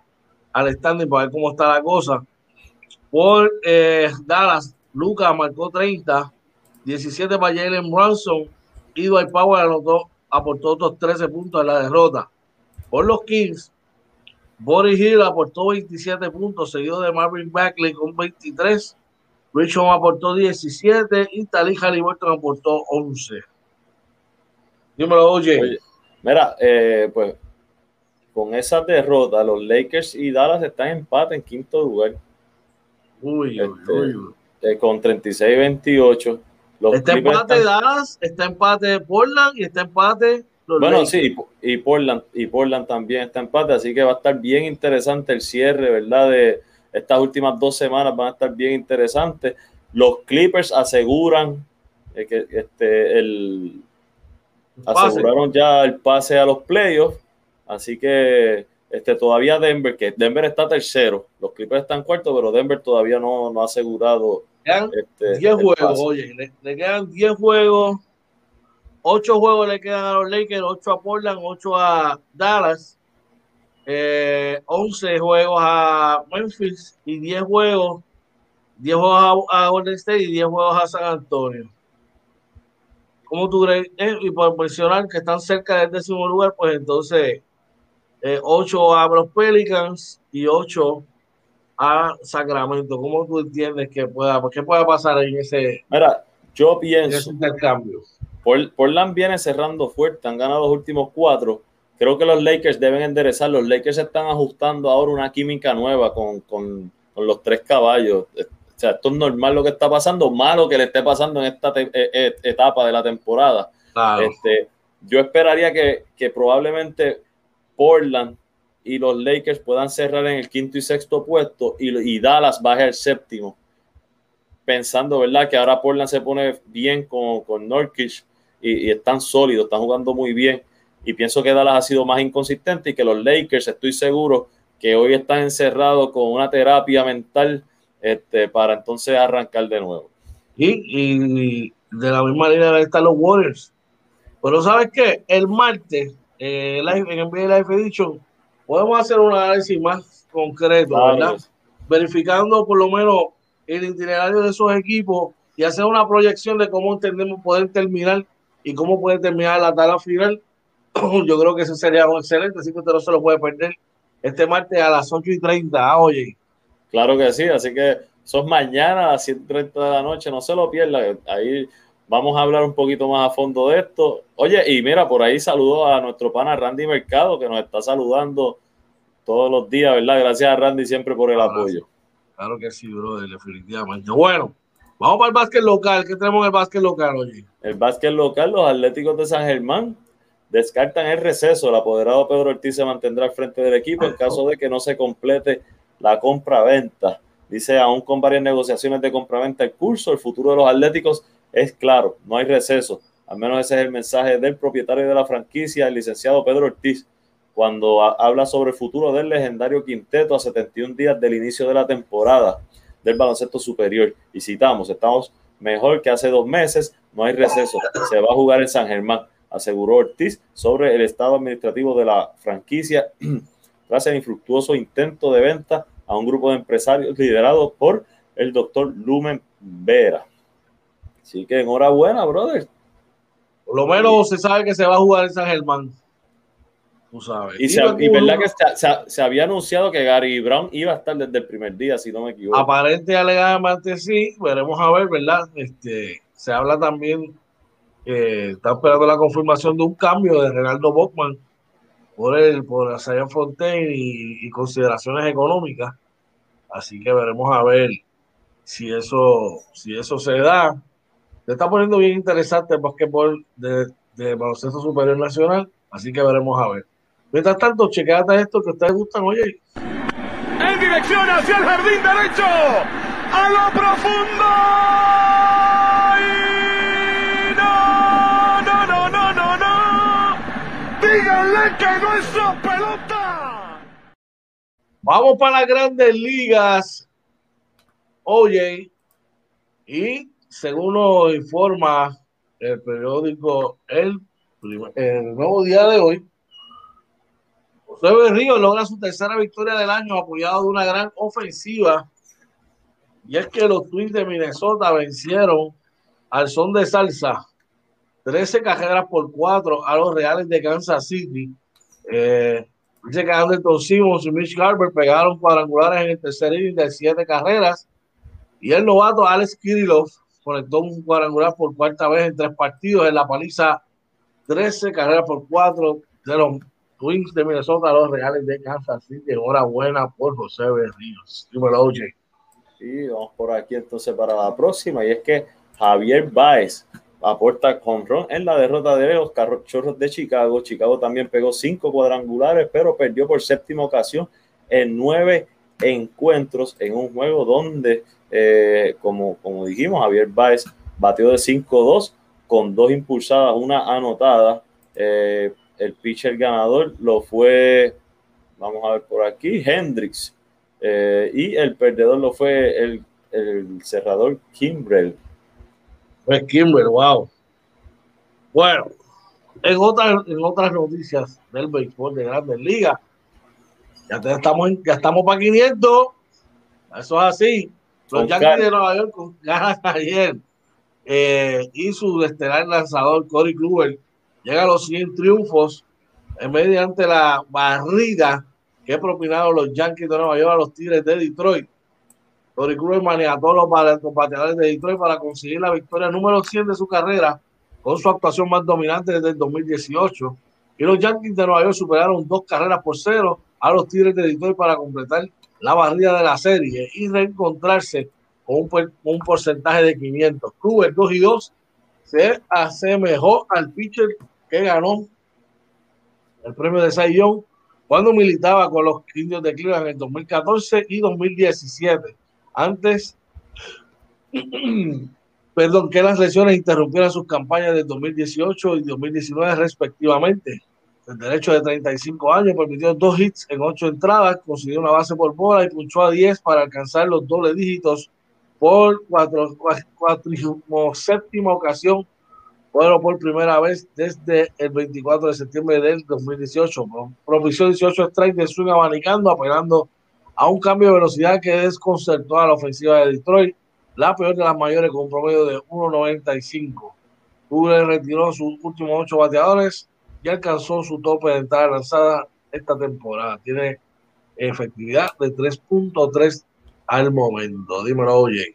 al standing para ver cómo está la cosa. Por eh, Dallas, Lucas marcó 30, 17 para Jalen Brunson y Dwight Power anotó, aportó otros 13 puntos en la derrota. Por los Kings, Boris Hill aportó 27 puntos, seguido de Marvin Bagley con 23. Richard aportó 17 y Tali Halliburton aportó 11. Dímelo, oye. mira, eh, pues con esa derrota, los Lakers y Dallas están en empate en quinto lugar. Uy, uy, este, uy. Eh, con 36-28 está empate Dallas, está empate Portland y está empate los Bueno, sí, y Portland, y Portland también está empate, así que va a estar bien interesante el cierre, ¿verdad? De estas últimas dos semanas van a estar bien interesantes. Los Clippers aseguran eh, que este, el, aseguraron ya el pase a los playoffs, así que este, todavía Denver, que Denver está tercero, los Clippers están cuarto, pero Denver todavía no, no ha asegurado quedan 10 este, juegos, oye, le, quedan 10 juegos, 8 juegos le quedan a los Lakers, 8 a Portland, 8 a Dallas, eh, 11 juegos a Memphis y 10 juegos, 10 juegos a, Golden State y 10 juegos a San Antonio. ¿Cómo tú crees? Eh, y por mencionar que están cerca del décimo lugar, pues entonces 8 eh, a los Pelicans y 8 a Sacramento. ¿Cómo tú entiendes que pueda, qué pueda pasar en ese, Mira, yo pienso, intercambio? Portland viene cerrando fuerte, han ganado los últimos cuatro. Creo que los Lakers deben enderezar. Los Lakers están ajustando ahora una química nueva con, con, con los tres caballos. O sea, esto es normal lo que está pasando, malo que le esté pasando en esta e, e, etapa de la temporada. Este, yo esperaría que, que probablemente Portland y los Lakers puedan cerrar en el quinto y sexto puesto y, Dallas baje al séptimo. Pensando, ¿verdad? Que ahora Portland se pone bien con, con Norkish y, están sólidos, están jugando muy bien. Y pienso que Dallas ha sido más inconsistente y que los Lakers, estoy seguro que hoy están encerrados con una terapia mental este, para entonces arrancar de nuevo. Y, de la misma manera están los Warriors. Pero ¿sabes qué? El martes, eh, en el Live dicho, podemos hacer un análisis más concreto, ¿verdad? Verificando por lo menos el itinerario de esos equipos y hacer una proyección de cómo entendemos poder terminar y cómo puede terminar la tabla final. Yo creo que eso sería un excelente, así que usted no se lo puede perder este martes a las 8 y 30. ¿ah? oye. Claro que sí, así que son mañana a las 7.30 de la noche, no se lo pierda. Ahí vamos a hablar un poquito más a fondo de esto. Oye, y mira, por ahí saludo a nuestro pana Randy Mercado, que nos está saludando todos los días, ¿verdad? Gracias a Randy siempre por el apoyo. Claro que sí, bro, definitivamente. Bueno, vamos para el básquet local. ¿Qué tenemos en el básquet local, oye? El básquet local, los Atléticos de San Germán descartan el receso. El apoderado Pedro Ortiz se mantendrá al frente del equipo en caso de que no se complete la compra-venta. Dice, aún con varias negociaciones de compra-venta en curso, el futuro de los Atléticos es claro, no hay receso. Al menos ese es el mensaje del propietario de la franquicia, el licenciado Pedro Ortiz, cuando habla sobre el futuro del legendario quinteto a 71 días del inicio de la temporada del baloncesto superior. Y citamos, estamos mejor que hace dos meses, no hay receso, se va a jugar en San Germán, aseguró Ortiz sobre el estado administrativo de la franquicia tras el infructuoso intento de venta a un grupo de empresarios liderado por el doctor Lumen Vera. Así que enhorabuena, brother. Por lo menos se sabe que se va a jugar en San Germán. Tú sabes. Y, verdad que se, había anunciado que Gary Brown iba a estar desde el primer día, si no me equivoco. Aparente alegadamente sí, veremos a ver, ¿verdad? Este, se habla también que está esperando la confirmación de un cambio de Renaldo Bockman por el, por Sayan Fontaine y, y, consideraciones económicas. Así que veremos a ver si eso, si eso se da. Se está poniendo bien interesante el basquetbol de, de baloncesto superior nacional, así que veremos a ver. Mientras tanto, chequeate esto que a ustedes gustan, oye. En dirección hacia el jardín derecho, a lo profundo. no, no, no, no, no, no. Díganle que no es pelota. Vamos para las grandes ligas. Oye, y según nos informa el periódico El, Nuevo Día de hoy, José Ríos logra su tercera victoria del año apoyado de una gran ofensiva. Y es que los Twins de Minnesota vencieron al son de salsa 13 carreras por 4 a los Reales de Kansas City. Eh, dice que Anderson Simmons y Mitch Garber pegaron cuadrangulares en el tercer inning de 7 carreras. Y el novato Alex Kirillov conectó un cuadrangular por cuarta vez en tres partidos en la paliza 13 carreras por 4 de los Twins de Minnesota, los Reales de Kansas City. Enhorabuena por José Berríos. Dímelo, OJ. Sí, vamos por aquí entonces para la próxima. Y es que Javier Baez aporta con Ron en la derrota de los Carrochorros de Chicago. Chicago también pegó cinco cuadrangulares, pero perdió por séptima ocasión en nueve encuentros en un juego donde, eh, como, como dijimos, Javier Baez batió de 5-2 con dos impulsadas, una anotada. Eh, el pitcher ganador lo fue, vamos a ver por aquí, Hendrix. Eh, y el perdedor lo fue el, el cerrador Kimbrell. Fue Kimbrell, wow. Bueno, en otras, en otras noticias del béisbol de Grandes Ligas, ya estamos, ya estamos para 500. Eso es así. Los Yankees de Nueva York ganan ayer. Eh, y su estelar lanzador Corey Kluber llega a los 100 triunfos mediante la barrida que propinaron los Yankees de Nueva York a los Tigres de Detroit. Maneja a todos los bateadores de Detroit para conseguir la victoria número 100 de su carrera con su actuación más dominante desde el 2018. Y los Yankees de Nueva York superaron dos carreras por cero a los Tigres de Detroit para completar la barrida de la serie y reencontrarse con un, un porcentaje de 500. Cruz 2 y 2 se asemejó al pitcher que ganó el premio de Cy cuando militaba con los indios de Cleveland en el 2014 y 2017. Antes, perdón, que las lesiones interrumpieran sus campañas de 2018 y 2019 respectivamente. El derecho de 35 años permitió dos hits en ocho entradas, consiguió una base por bola y punchó a 10 para alcanzar los dobles dígitos por cuatro, cuatro, séptima ocasión bueno, por primera vez desde el 24 de septiembre del 2018. Propició 18 strikes de swing abanicando, apelando a un cambio de velocidad que desconcertó a la ofensiva de Detroit, la peor de las mayores con un promedio de 1.95. Google retiró sus últimos ocho bateadores y alcanzó su tope de entrada lanzada esta temporada. Tiene efectividad de 3.3 al momento. Dímelo, oye.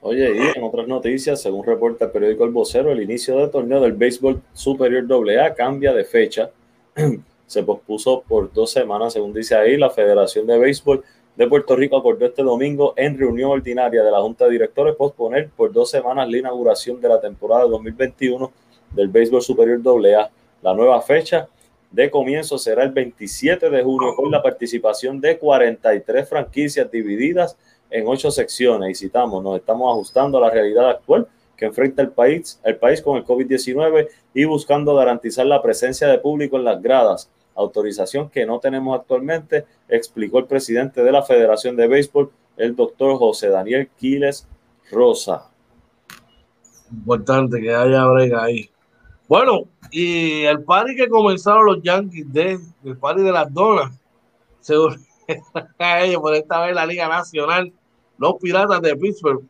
Oye, y en otras noticias, según reporta el periódico El Vocero, el inicio del torneo del béisbol superior AA cambia de fecha. Se pospuso por dos semanas, según dice ahí, la Federación de Béisbol de Puerto Rico acordó este domingo en reunión ordinaria de la Junta de Directores posponer por dos semanas la inauguración de la temporada 2021 del béisbol superior AA. La nueva fecha de comienzo será el 27 de junio con la participación de 43 franquicias divididas en ocho secciones. Y citamos, nos estamos ajustando a la realidad actual que enfrenta el país, el país con el COVID-19 y buscando garantizar la presencia de público en las gradas, autorización que no tenemos actualmente, explicó el presidente de la Federación de Béisbol, el doctor José Daniel Quiles Rosa. Importante que haya brega ahí. Bueno, y el party que comenzaron los Yankees de el party de las donas, se a ellos por esta vez la Liga Nacional, los Piratas de Pittsburgh.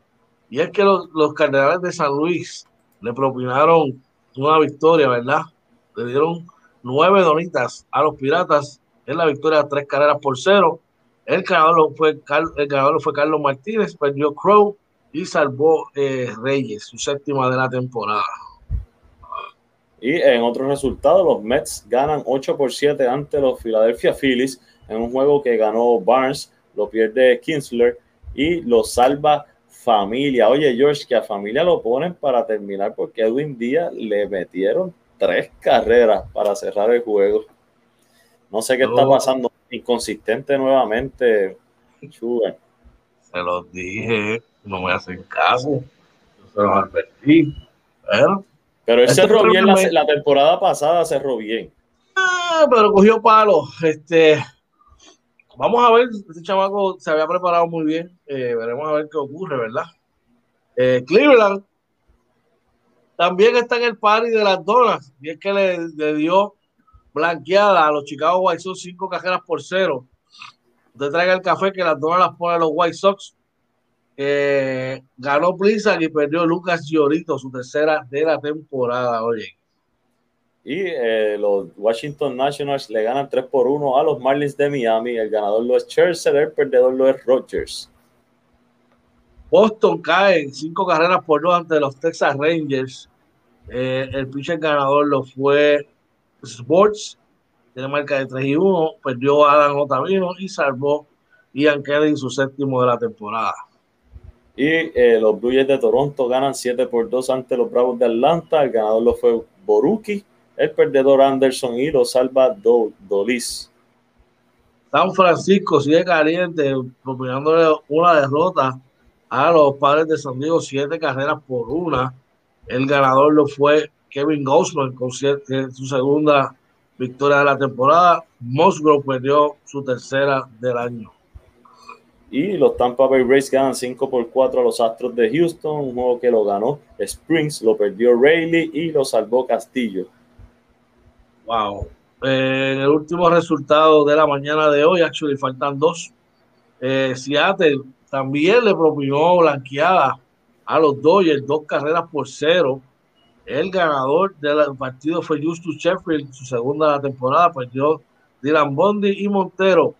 Y es que los, los Cardenales de San Luis le propinaron una victoria, ¿verdad? Le dieron nueve donitas a los Piratas en la victoria de tres carreras por cero. El ganador fue, el ganador fue Carlos Martínez, perdió Crow y salvó eh, Reyes, su séptima de la temporada. Y en otros resultados, los Mets ganan 8 por 7 ante los Philadelphia Phillies en un juego que ganó Barnes, lo pierde Kinsler y lo salva Familia. Oye, George, que a Familia lo ponen para terminar porque Edwin Díaz le metieron tres carreras para cerrar el juego. No sé qué está pasando. Inconsistente nuevamente. Se los dije, no me hacen caso. Se los advertí. Pero pero él cerró bien la, temporada pasada, cerró bien. Ah, pero cogió palo. Este, vamos a ver, este chamaco se había preparado muy bien. Eh, veremos a ver qué ocurre, ¿verdad? Eh, Cleveland también está en el party de las donas. Y es que le, dio blanqueada a los Chicago White Sox cinco cajeras por cero. Usted traiga el café que las donas las pone los White Sox eh, ganó Blizzard y perdió Lucas Giorito, su tercera de la temporada, oye. Y eh, los Washington Nationals le ganan 3 por 1 a los Marlins de Miami. El ganador lo es Scherzer, el perdedor lo es Rogers. Boston cae en 5 carreras por 2 ante los Texas Rangers. Eh, el pitcher ganador lo fue Sports, tiene marca de 3 y 1. Perdió Adam Otavino y salvó Ian Kelly en su séptimo de la temporada. Y eh, los Blue de Toronto ganan 7 por 2 ante los Bravos de Atlanta. El ganador lo fue Boruki. El perdedor Anderson y lo salva Dolis. San Francisco sigue caliente, propinándole una derrota a los padres de San Diego, siete carreras por una. El ganador lo fue Kevin Gausman con su segunda victoria de la temporada. Musgrove perdió su tercera del año. Y los Tampa Bay Rays ganan 5 por 4 a los Astros de Houston, un juego que lo ganó Springs, lo perdió Rayleigh y lo salvó Castillo. Wow. Eh, el último resultado de la mañana de hoy, actually faltan dos. Eh, Seattle también le propinó blanqueada a los Dodgers, dos carreras por cero. El ganador del partido fue Justus Sheffield, su segunda temporada, perdió Dylan Bondi y Montero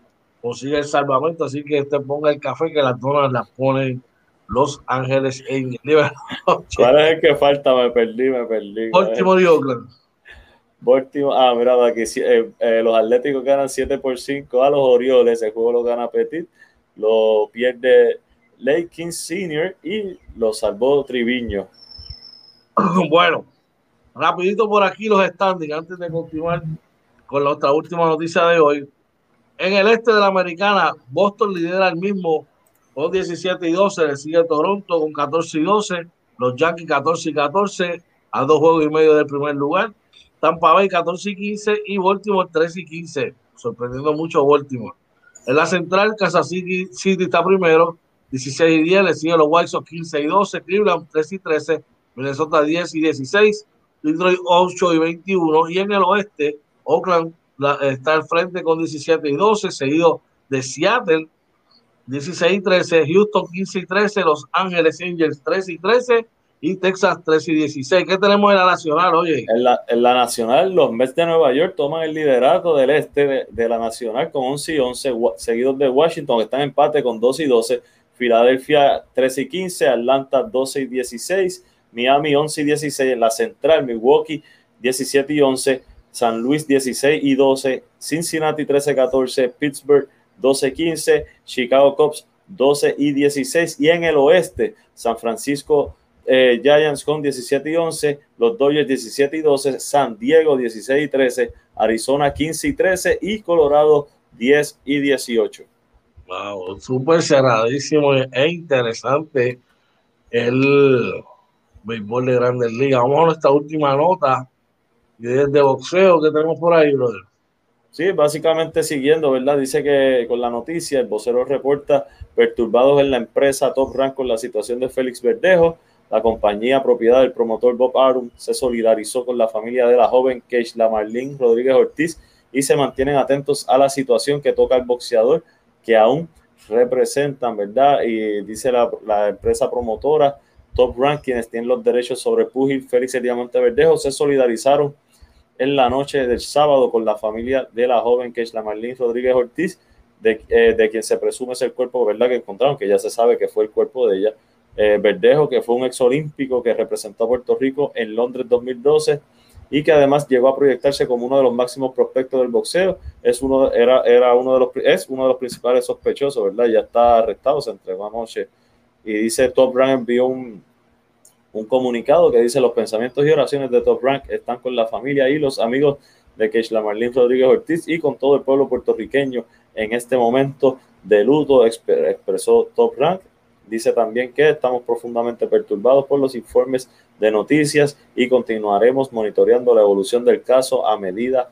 consigue el salvamento, así que usted ponga el café que las donas las ponen Los Ángeles en ¿Cuál es el que falta? Me perdí, me perdí. Baltimore y Oakland. Baltimore, ah, mira, aquí eh, eh, los Atléticos ganan 7 por 5 a los Orioles, el juego lo gana Petit, lo pierde Lake King Senior y lo salvó Triviño. Bueno, rapidito por aquí los standings antes de continuar con la otra última noticia de hoy. En el este de la americana, Boston lidera el mismo con 17 y 12, le sigue Toronto con 14 y 12, los Yankees 14 y 14, a dos juegos y medio del primer lugar, Tampa Bay 14 y 15 y Baltimore 13 y 15, sorprendiendo mucho Baltimore. En la central, Kansas City, está primero, 16 y 10, le sigue los White Sox 15 y 12, Cleveland 13 y 13, Minnesota 10 y 16, Detroit 8 y 21 y en el oeste, Oakland está al frente con 17 y 12, seguido de Seattle 16 y 13, Houston 15 y 13, Los Ángeles Angels 13 y 13 y Texas 13 y 16. ¿Qué tenemos en la nacional, oye? En la, en la nacional, los Mets de Nueva York toman el liderato del este de, la nacional con 11 y 11, seguidos de Washington, que están en empate con 12 y 12, Filadelfia 13 y 15, Atlanta 12 y 16, Miami 11 y 16, en la central, Milwaukee 17 y 11, San Luis 16 y 12, Cincinnati 13 14, Pittsburgh 12 15, Chicago Cubs 12 y 16 y en el oeste San Francisco eh, Giants con 17 y 11, los Dodgers 17 y 12, San Diego 16 y 13, Arizona 15 y 13 y Colorado 10 y 18. Wow, súper cerradísimo e interesante el béisbol de Grandes Ligas. Vamos a nuestra última nota de boxeo que tenemos por ahí, brother. Sí, básicamente siguiendo, ¿verdad? Dice que con la noticia, el vocero reporta perturbados en la empresa Top Rank con la situación de Félix Verdejo. La compañía propiedad del promotor Bob Arum se solidarizó con la familia de la joven Keishla Marlene Rodríguez Ortiz y se mantienen atentos a la situación que toca el boxeador que aún representan, ¿verdad? Y dice la, la empresa promotora Top Rank, quienes tienen los derechos sobre pugil Félix el Diamante Verdejo, se solidarizaron en la noche del sábado con la familia de la joven que es la Marlene Rodríguez Ortiz, de, eh, de, quien se presume ser el cuerpo, ¿verdad? Que encontraron, que ya se sabe que fue el cuerpo de ella. Eh, Verdejo, que fue un ex olímpico que representó a Puerto Rico en Londres 2012 y que además llegó a proyectarse como uno de los máximos prospectos del boxeo. Es uno, era, era uno de los, es uno de los principales sospechosos, ¿verdad? Ya está arrestado, se entregó anoche. Y dice Top Rank envió un, un comunicado que dice los pensamientos y oraciones de Top Rank están con la familia y los amigos de Keishla Marlene Rodríguez Ortiz y con todo el pueblo puertorriqueño en este momento de luto, expresó Top Rank. Dice también que estamos profundamente perturbados por los informes de noticias y continuaremos monitoreando la evolución del caso a medida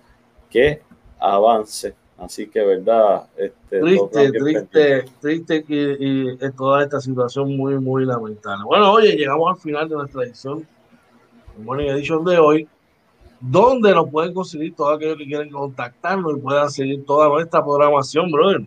que avance. Así que, verdad, este, triste, triste, triste que y, toda esta situación muy, muy lamentable. Bueno, oye, llegamos al final de nuestra edición, Morning Edition de hoy, donde nos pueden conseguir todos aquellos que quieren contactarnos y puedan seguir toda nuestra programación, brother.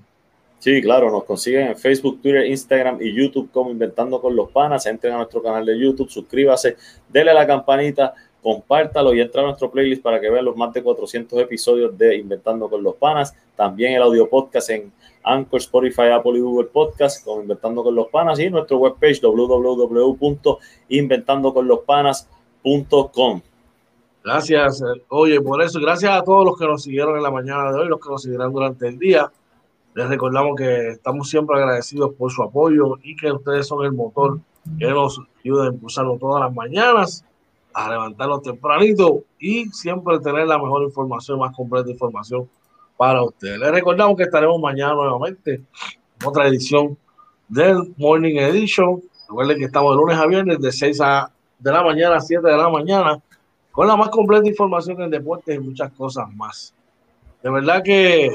Sí, claro, nos consiguen en Facebook, Twitter, Instagram y YouTube como Inventando con los Panas. Entren a nuestro canal de YouTube, suscríbase, denle a la campanita compártalo y entra a nuestro playlist para que vean los más de 400 episodios de Inventando con los Panas. También el audio podcast en Anchor, Spotify, Apple y Google Podcast con Inventando con los Panas y nuestro webpage www.inventandoconlospanas.com. Gracias. Oye, por eso, gracias a todos los que nos siguieron en la mañana de hoy, los que nos seguirán durante el día. Les recordamos que estamos siempre agradecidos por su apoyo y que ustedes son el motor que nos ayuda a impulsarlo todas las mañanas a levantarlo tempranito y siempre tener la mejor información, más completa información para ustedes. Les recordamos que estaremos mañana nuevamente en otra edición del Morning Edition. Recuerden que estamos de lunes a viernes de 6 a, de la mañana a 7 de la mañana con la más completa información en deportes y muchas cosas más. De verdad que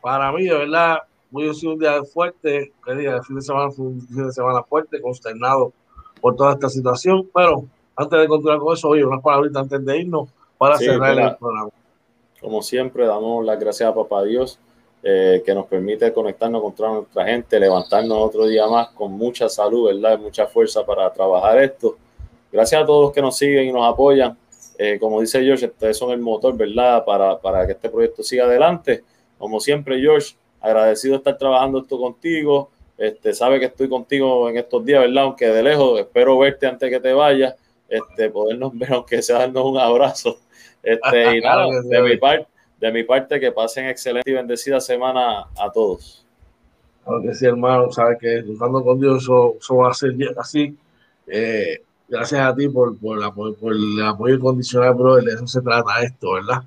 para mí, de verdad, muy sido un día fuerte, que día, el fin de semana fue un fin de semana fuerte, consternado por toda esta situación, pero antes de continuar con eso, oye, unas palabritas antes de irnos para cerrar el programa. Como siempre, damos las gracias a Papá Dios eh, que nos permite conectarnos con nuestra gente, levantarnos otro día más con mucha salud, ¿verdad? Mucha fuerza para trabajar esto. Gracias a todos los que nos siguen y nos apoyan. Eh, como dice George, ustedes son el motor, ¿verdad? Para, para que este proyecto siga adelante. Como siempre, George, agradecido de estar trabajando esto contigo. Este, sabe que estoy contigo en estos días, ¿verdad? Aunque de lejos, espero verte antes que te vayas este, podernos ver, aunque sea darnos un abrazo. Este, y nada, de, mi parte, de mi parte, que pasen excelente y bendecida semana a todos. Claro que sí, hermano, sabes que luchando con Dios eso, eso, va a ser así. Eh, gracias a ti por, por, por, el apoyo incondicional, bro. De eso se trata esto, ¿verdad?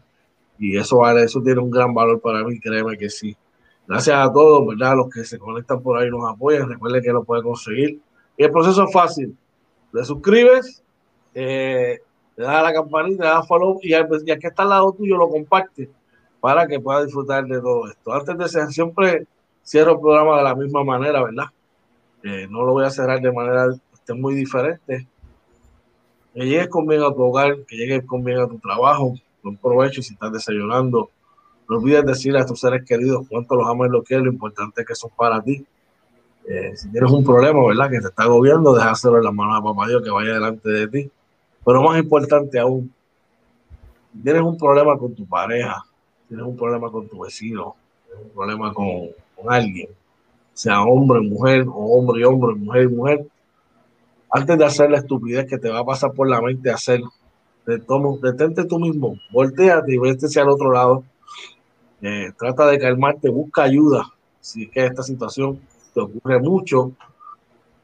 Y eso vale, eso tiene un gran valor para mí, créeme que sí. Gracias a todos, ¿verdad? Los que se conectan por ahí nos apoyan. Recuerden que lo pueden conseguir. Y el proceso es fácil. Te suscribes, eh, le das la campanita, le das follow y pues, que está al lado tuyo lo comparte para que pueda disfrutar de todo esto. Antes de ser, siempre cierro el programa de la misma manera, ¿verdad? Eh, no lo voy a cerrar de manera este, muy diferente. Que llegues conmigo a tu hogar, que llegues conmigo a tu trabajo, buen provecho si estás desayunando. No olvides decirle a tus seres queridos cuánto los amas y lo quieres, lo importante es que son para ti. Eh, si tienes un problema, ¿verdad? Que te está agobiando, déjaselo en la mano a papá Dios que vaya delante de ti. Pero más importante aún, tienes un problema con tu pareja, tienes un problema con tu vecino, tienes un problema con, alguien, sea hombre, mujer, o hombre hombre, mujer y mujer, antes de hacer la estupidez que te va a pasar por la mente hacer, detente tú mismo, volteate y vete hacia el otro lado, eh, trata de calmarte, busca ayuda, si es que esta situación te ocurre mucho,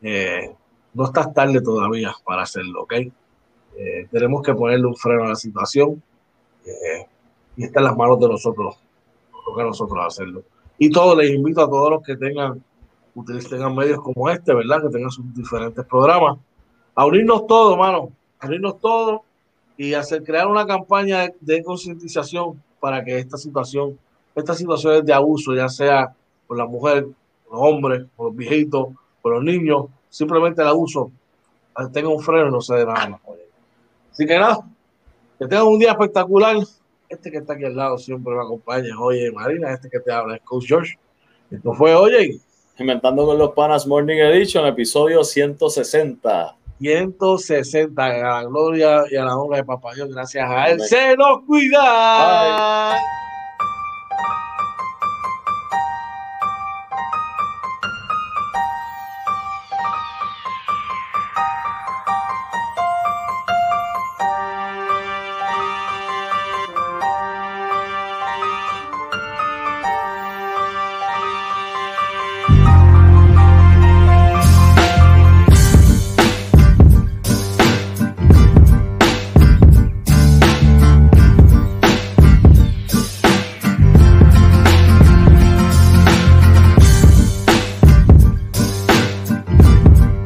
eh, no estás tarde todavía para hacerlo, ¿ok? Eh, tenemos que ponerle un freno a la situación. Eh, y está en las manos de nosotros, toca a nosotros hacerlo. Y todos les invito a todos los que tengan, utilicen medios como este, ¿verdad? Que tengan sus diferentes programas, a unirnos todos, hermano, a unirnos todos y hacer crear una campaña de, concientización para que esta situación, estas situaciones de abuso, ya sea por la mujer, por los hombres, por los viejitos, por los niños, simplemente el abuso tenga un freno y no se dé nada Así que nada, que tengan un día espectacular. Este que está aquí al lado siempre me acompaña. Oye, Marina, este que te habla es Coach George. Esto fue, oye. Inventando con los Panas Morning Edition, episodio 160. 160. A la gloria y a la honra de Papá Dios, gracias a él. Se nos cuida.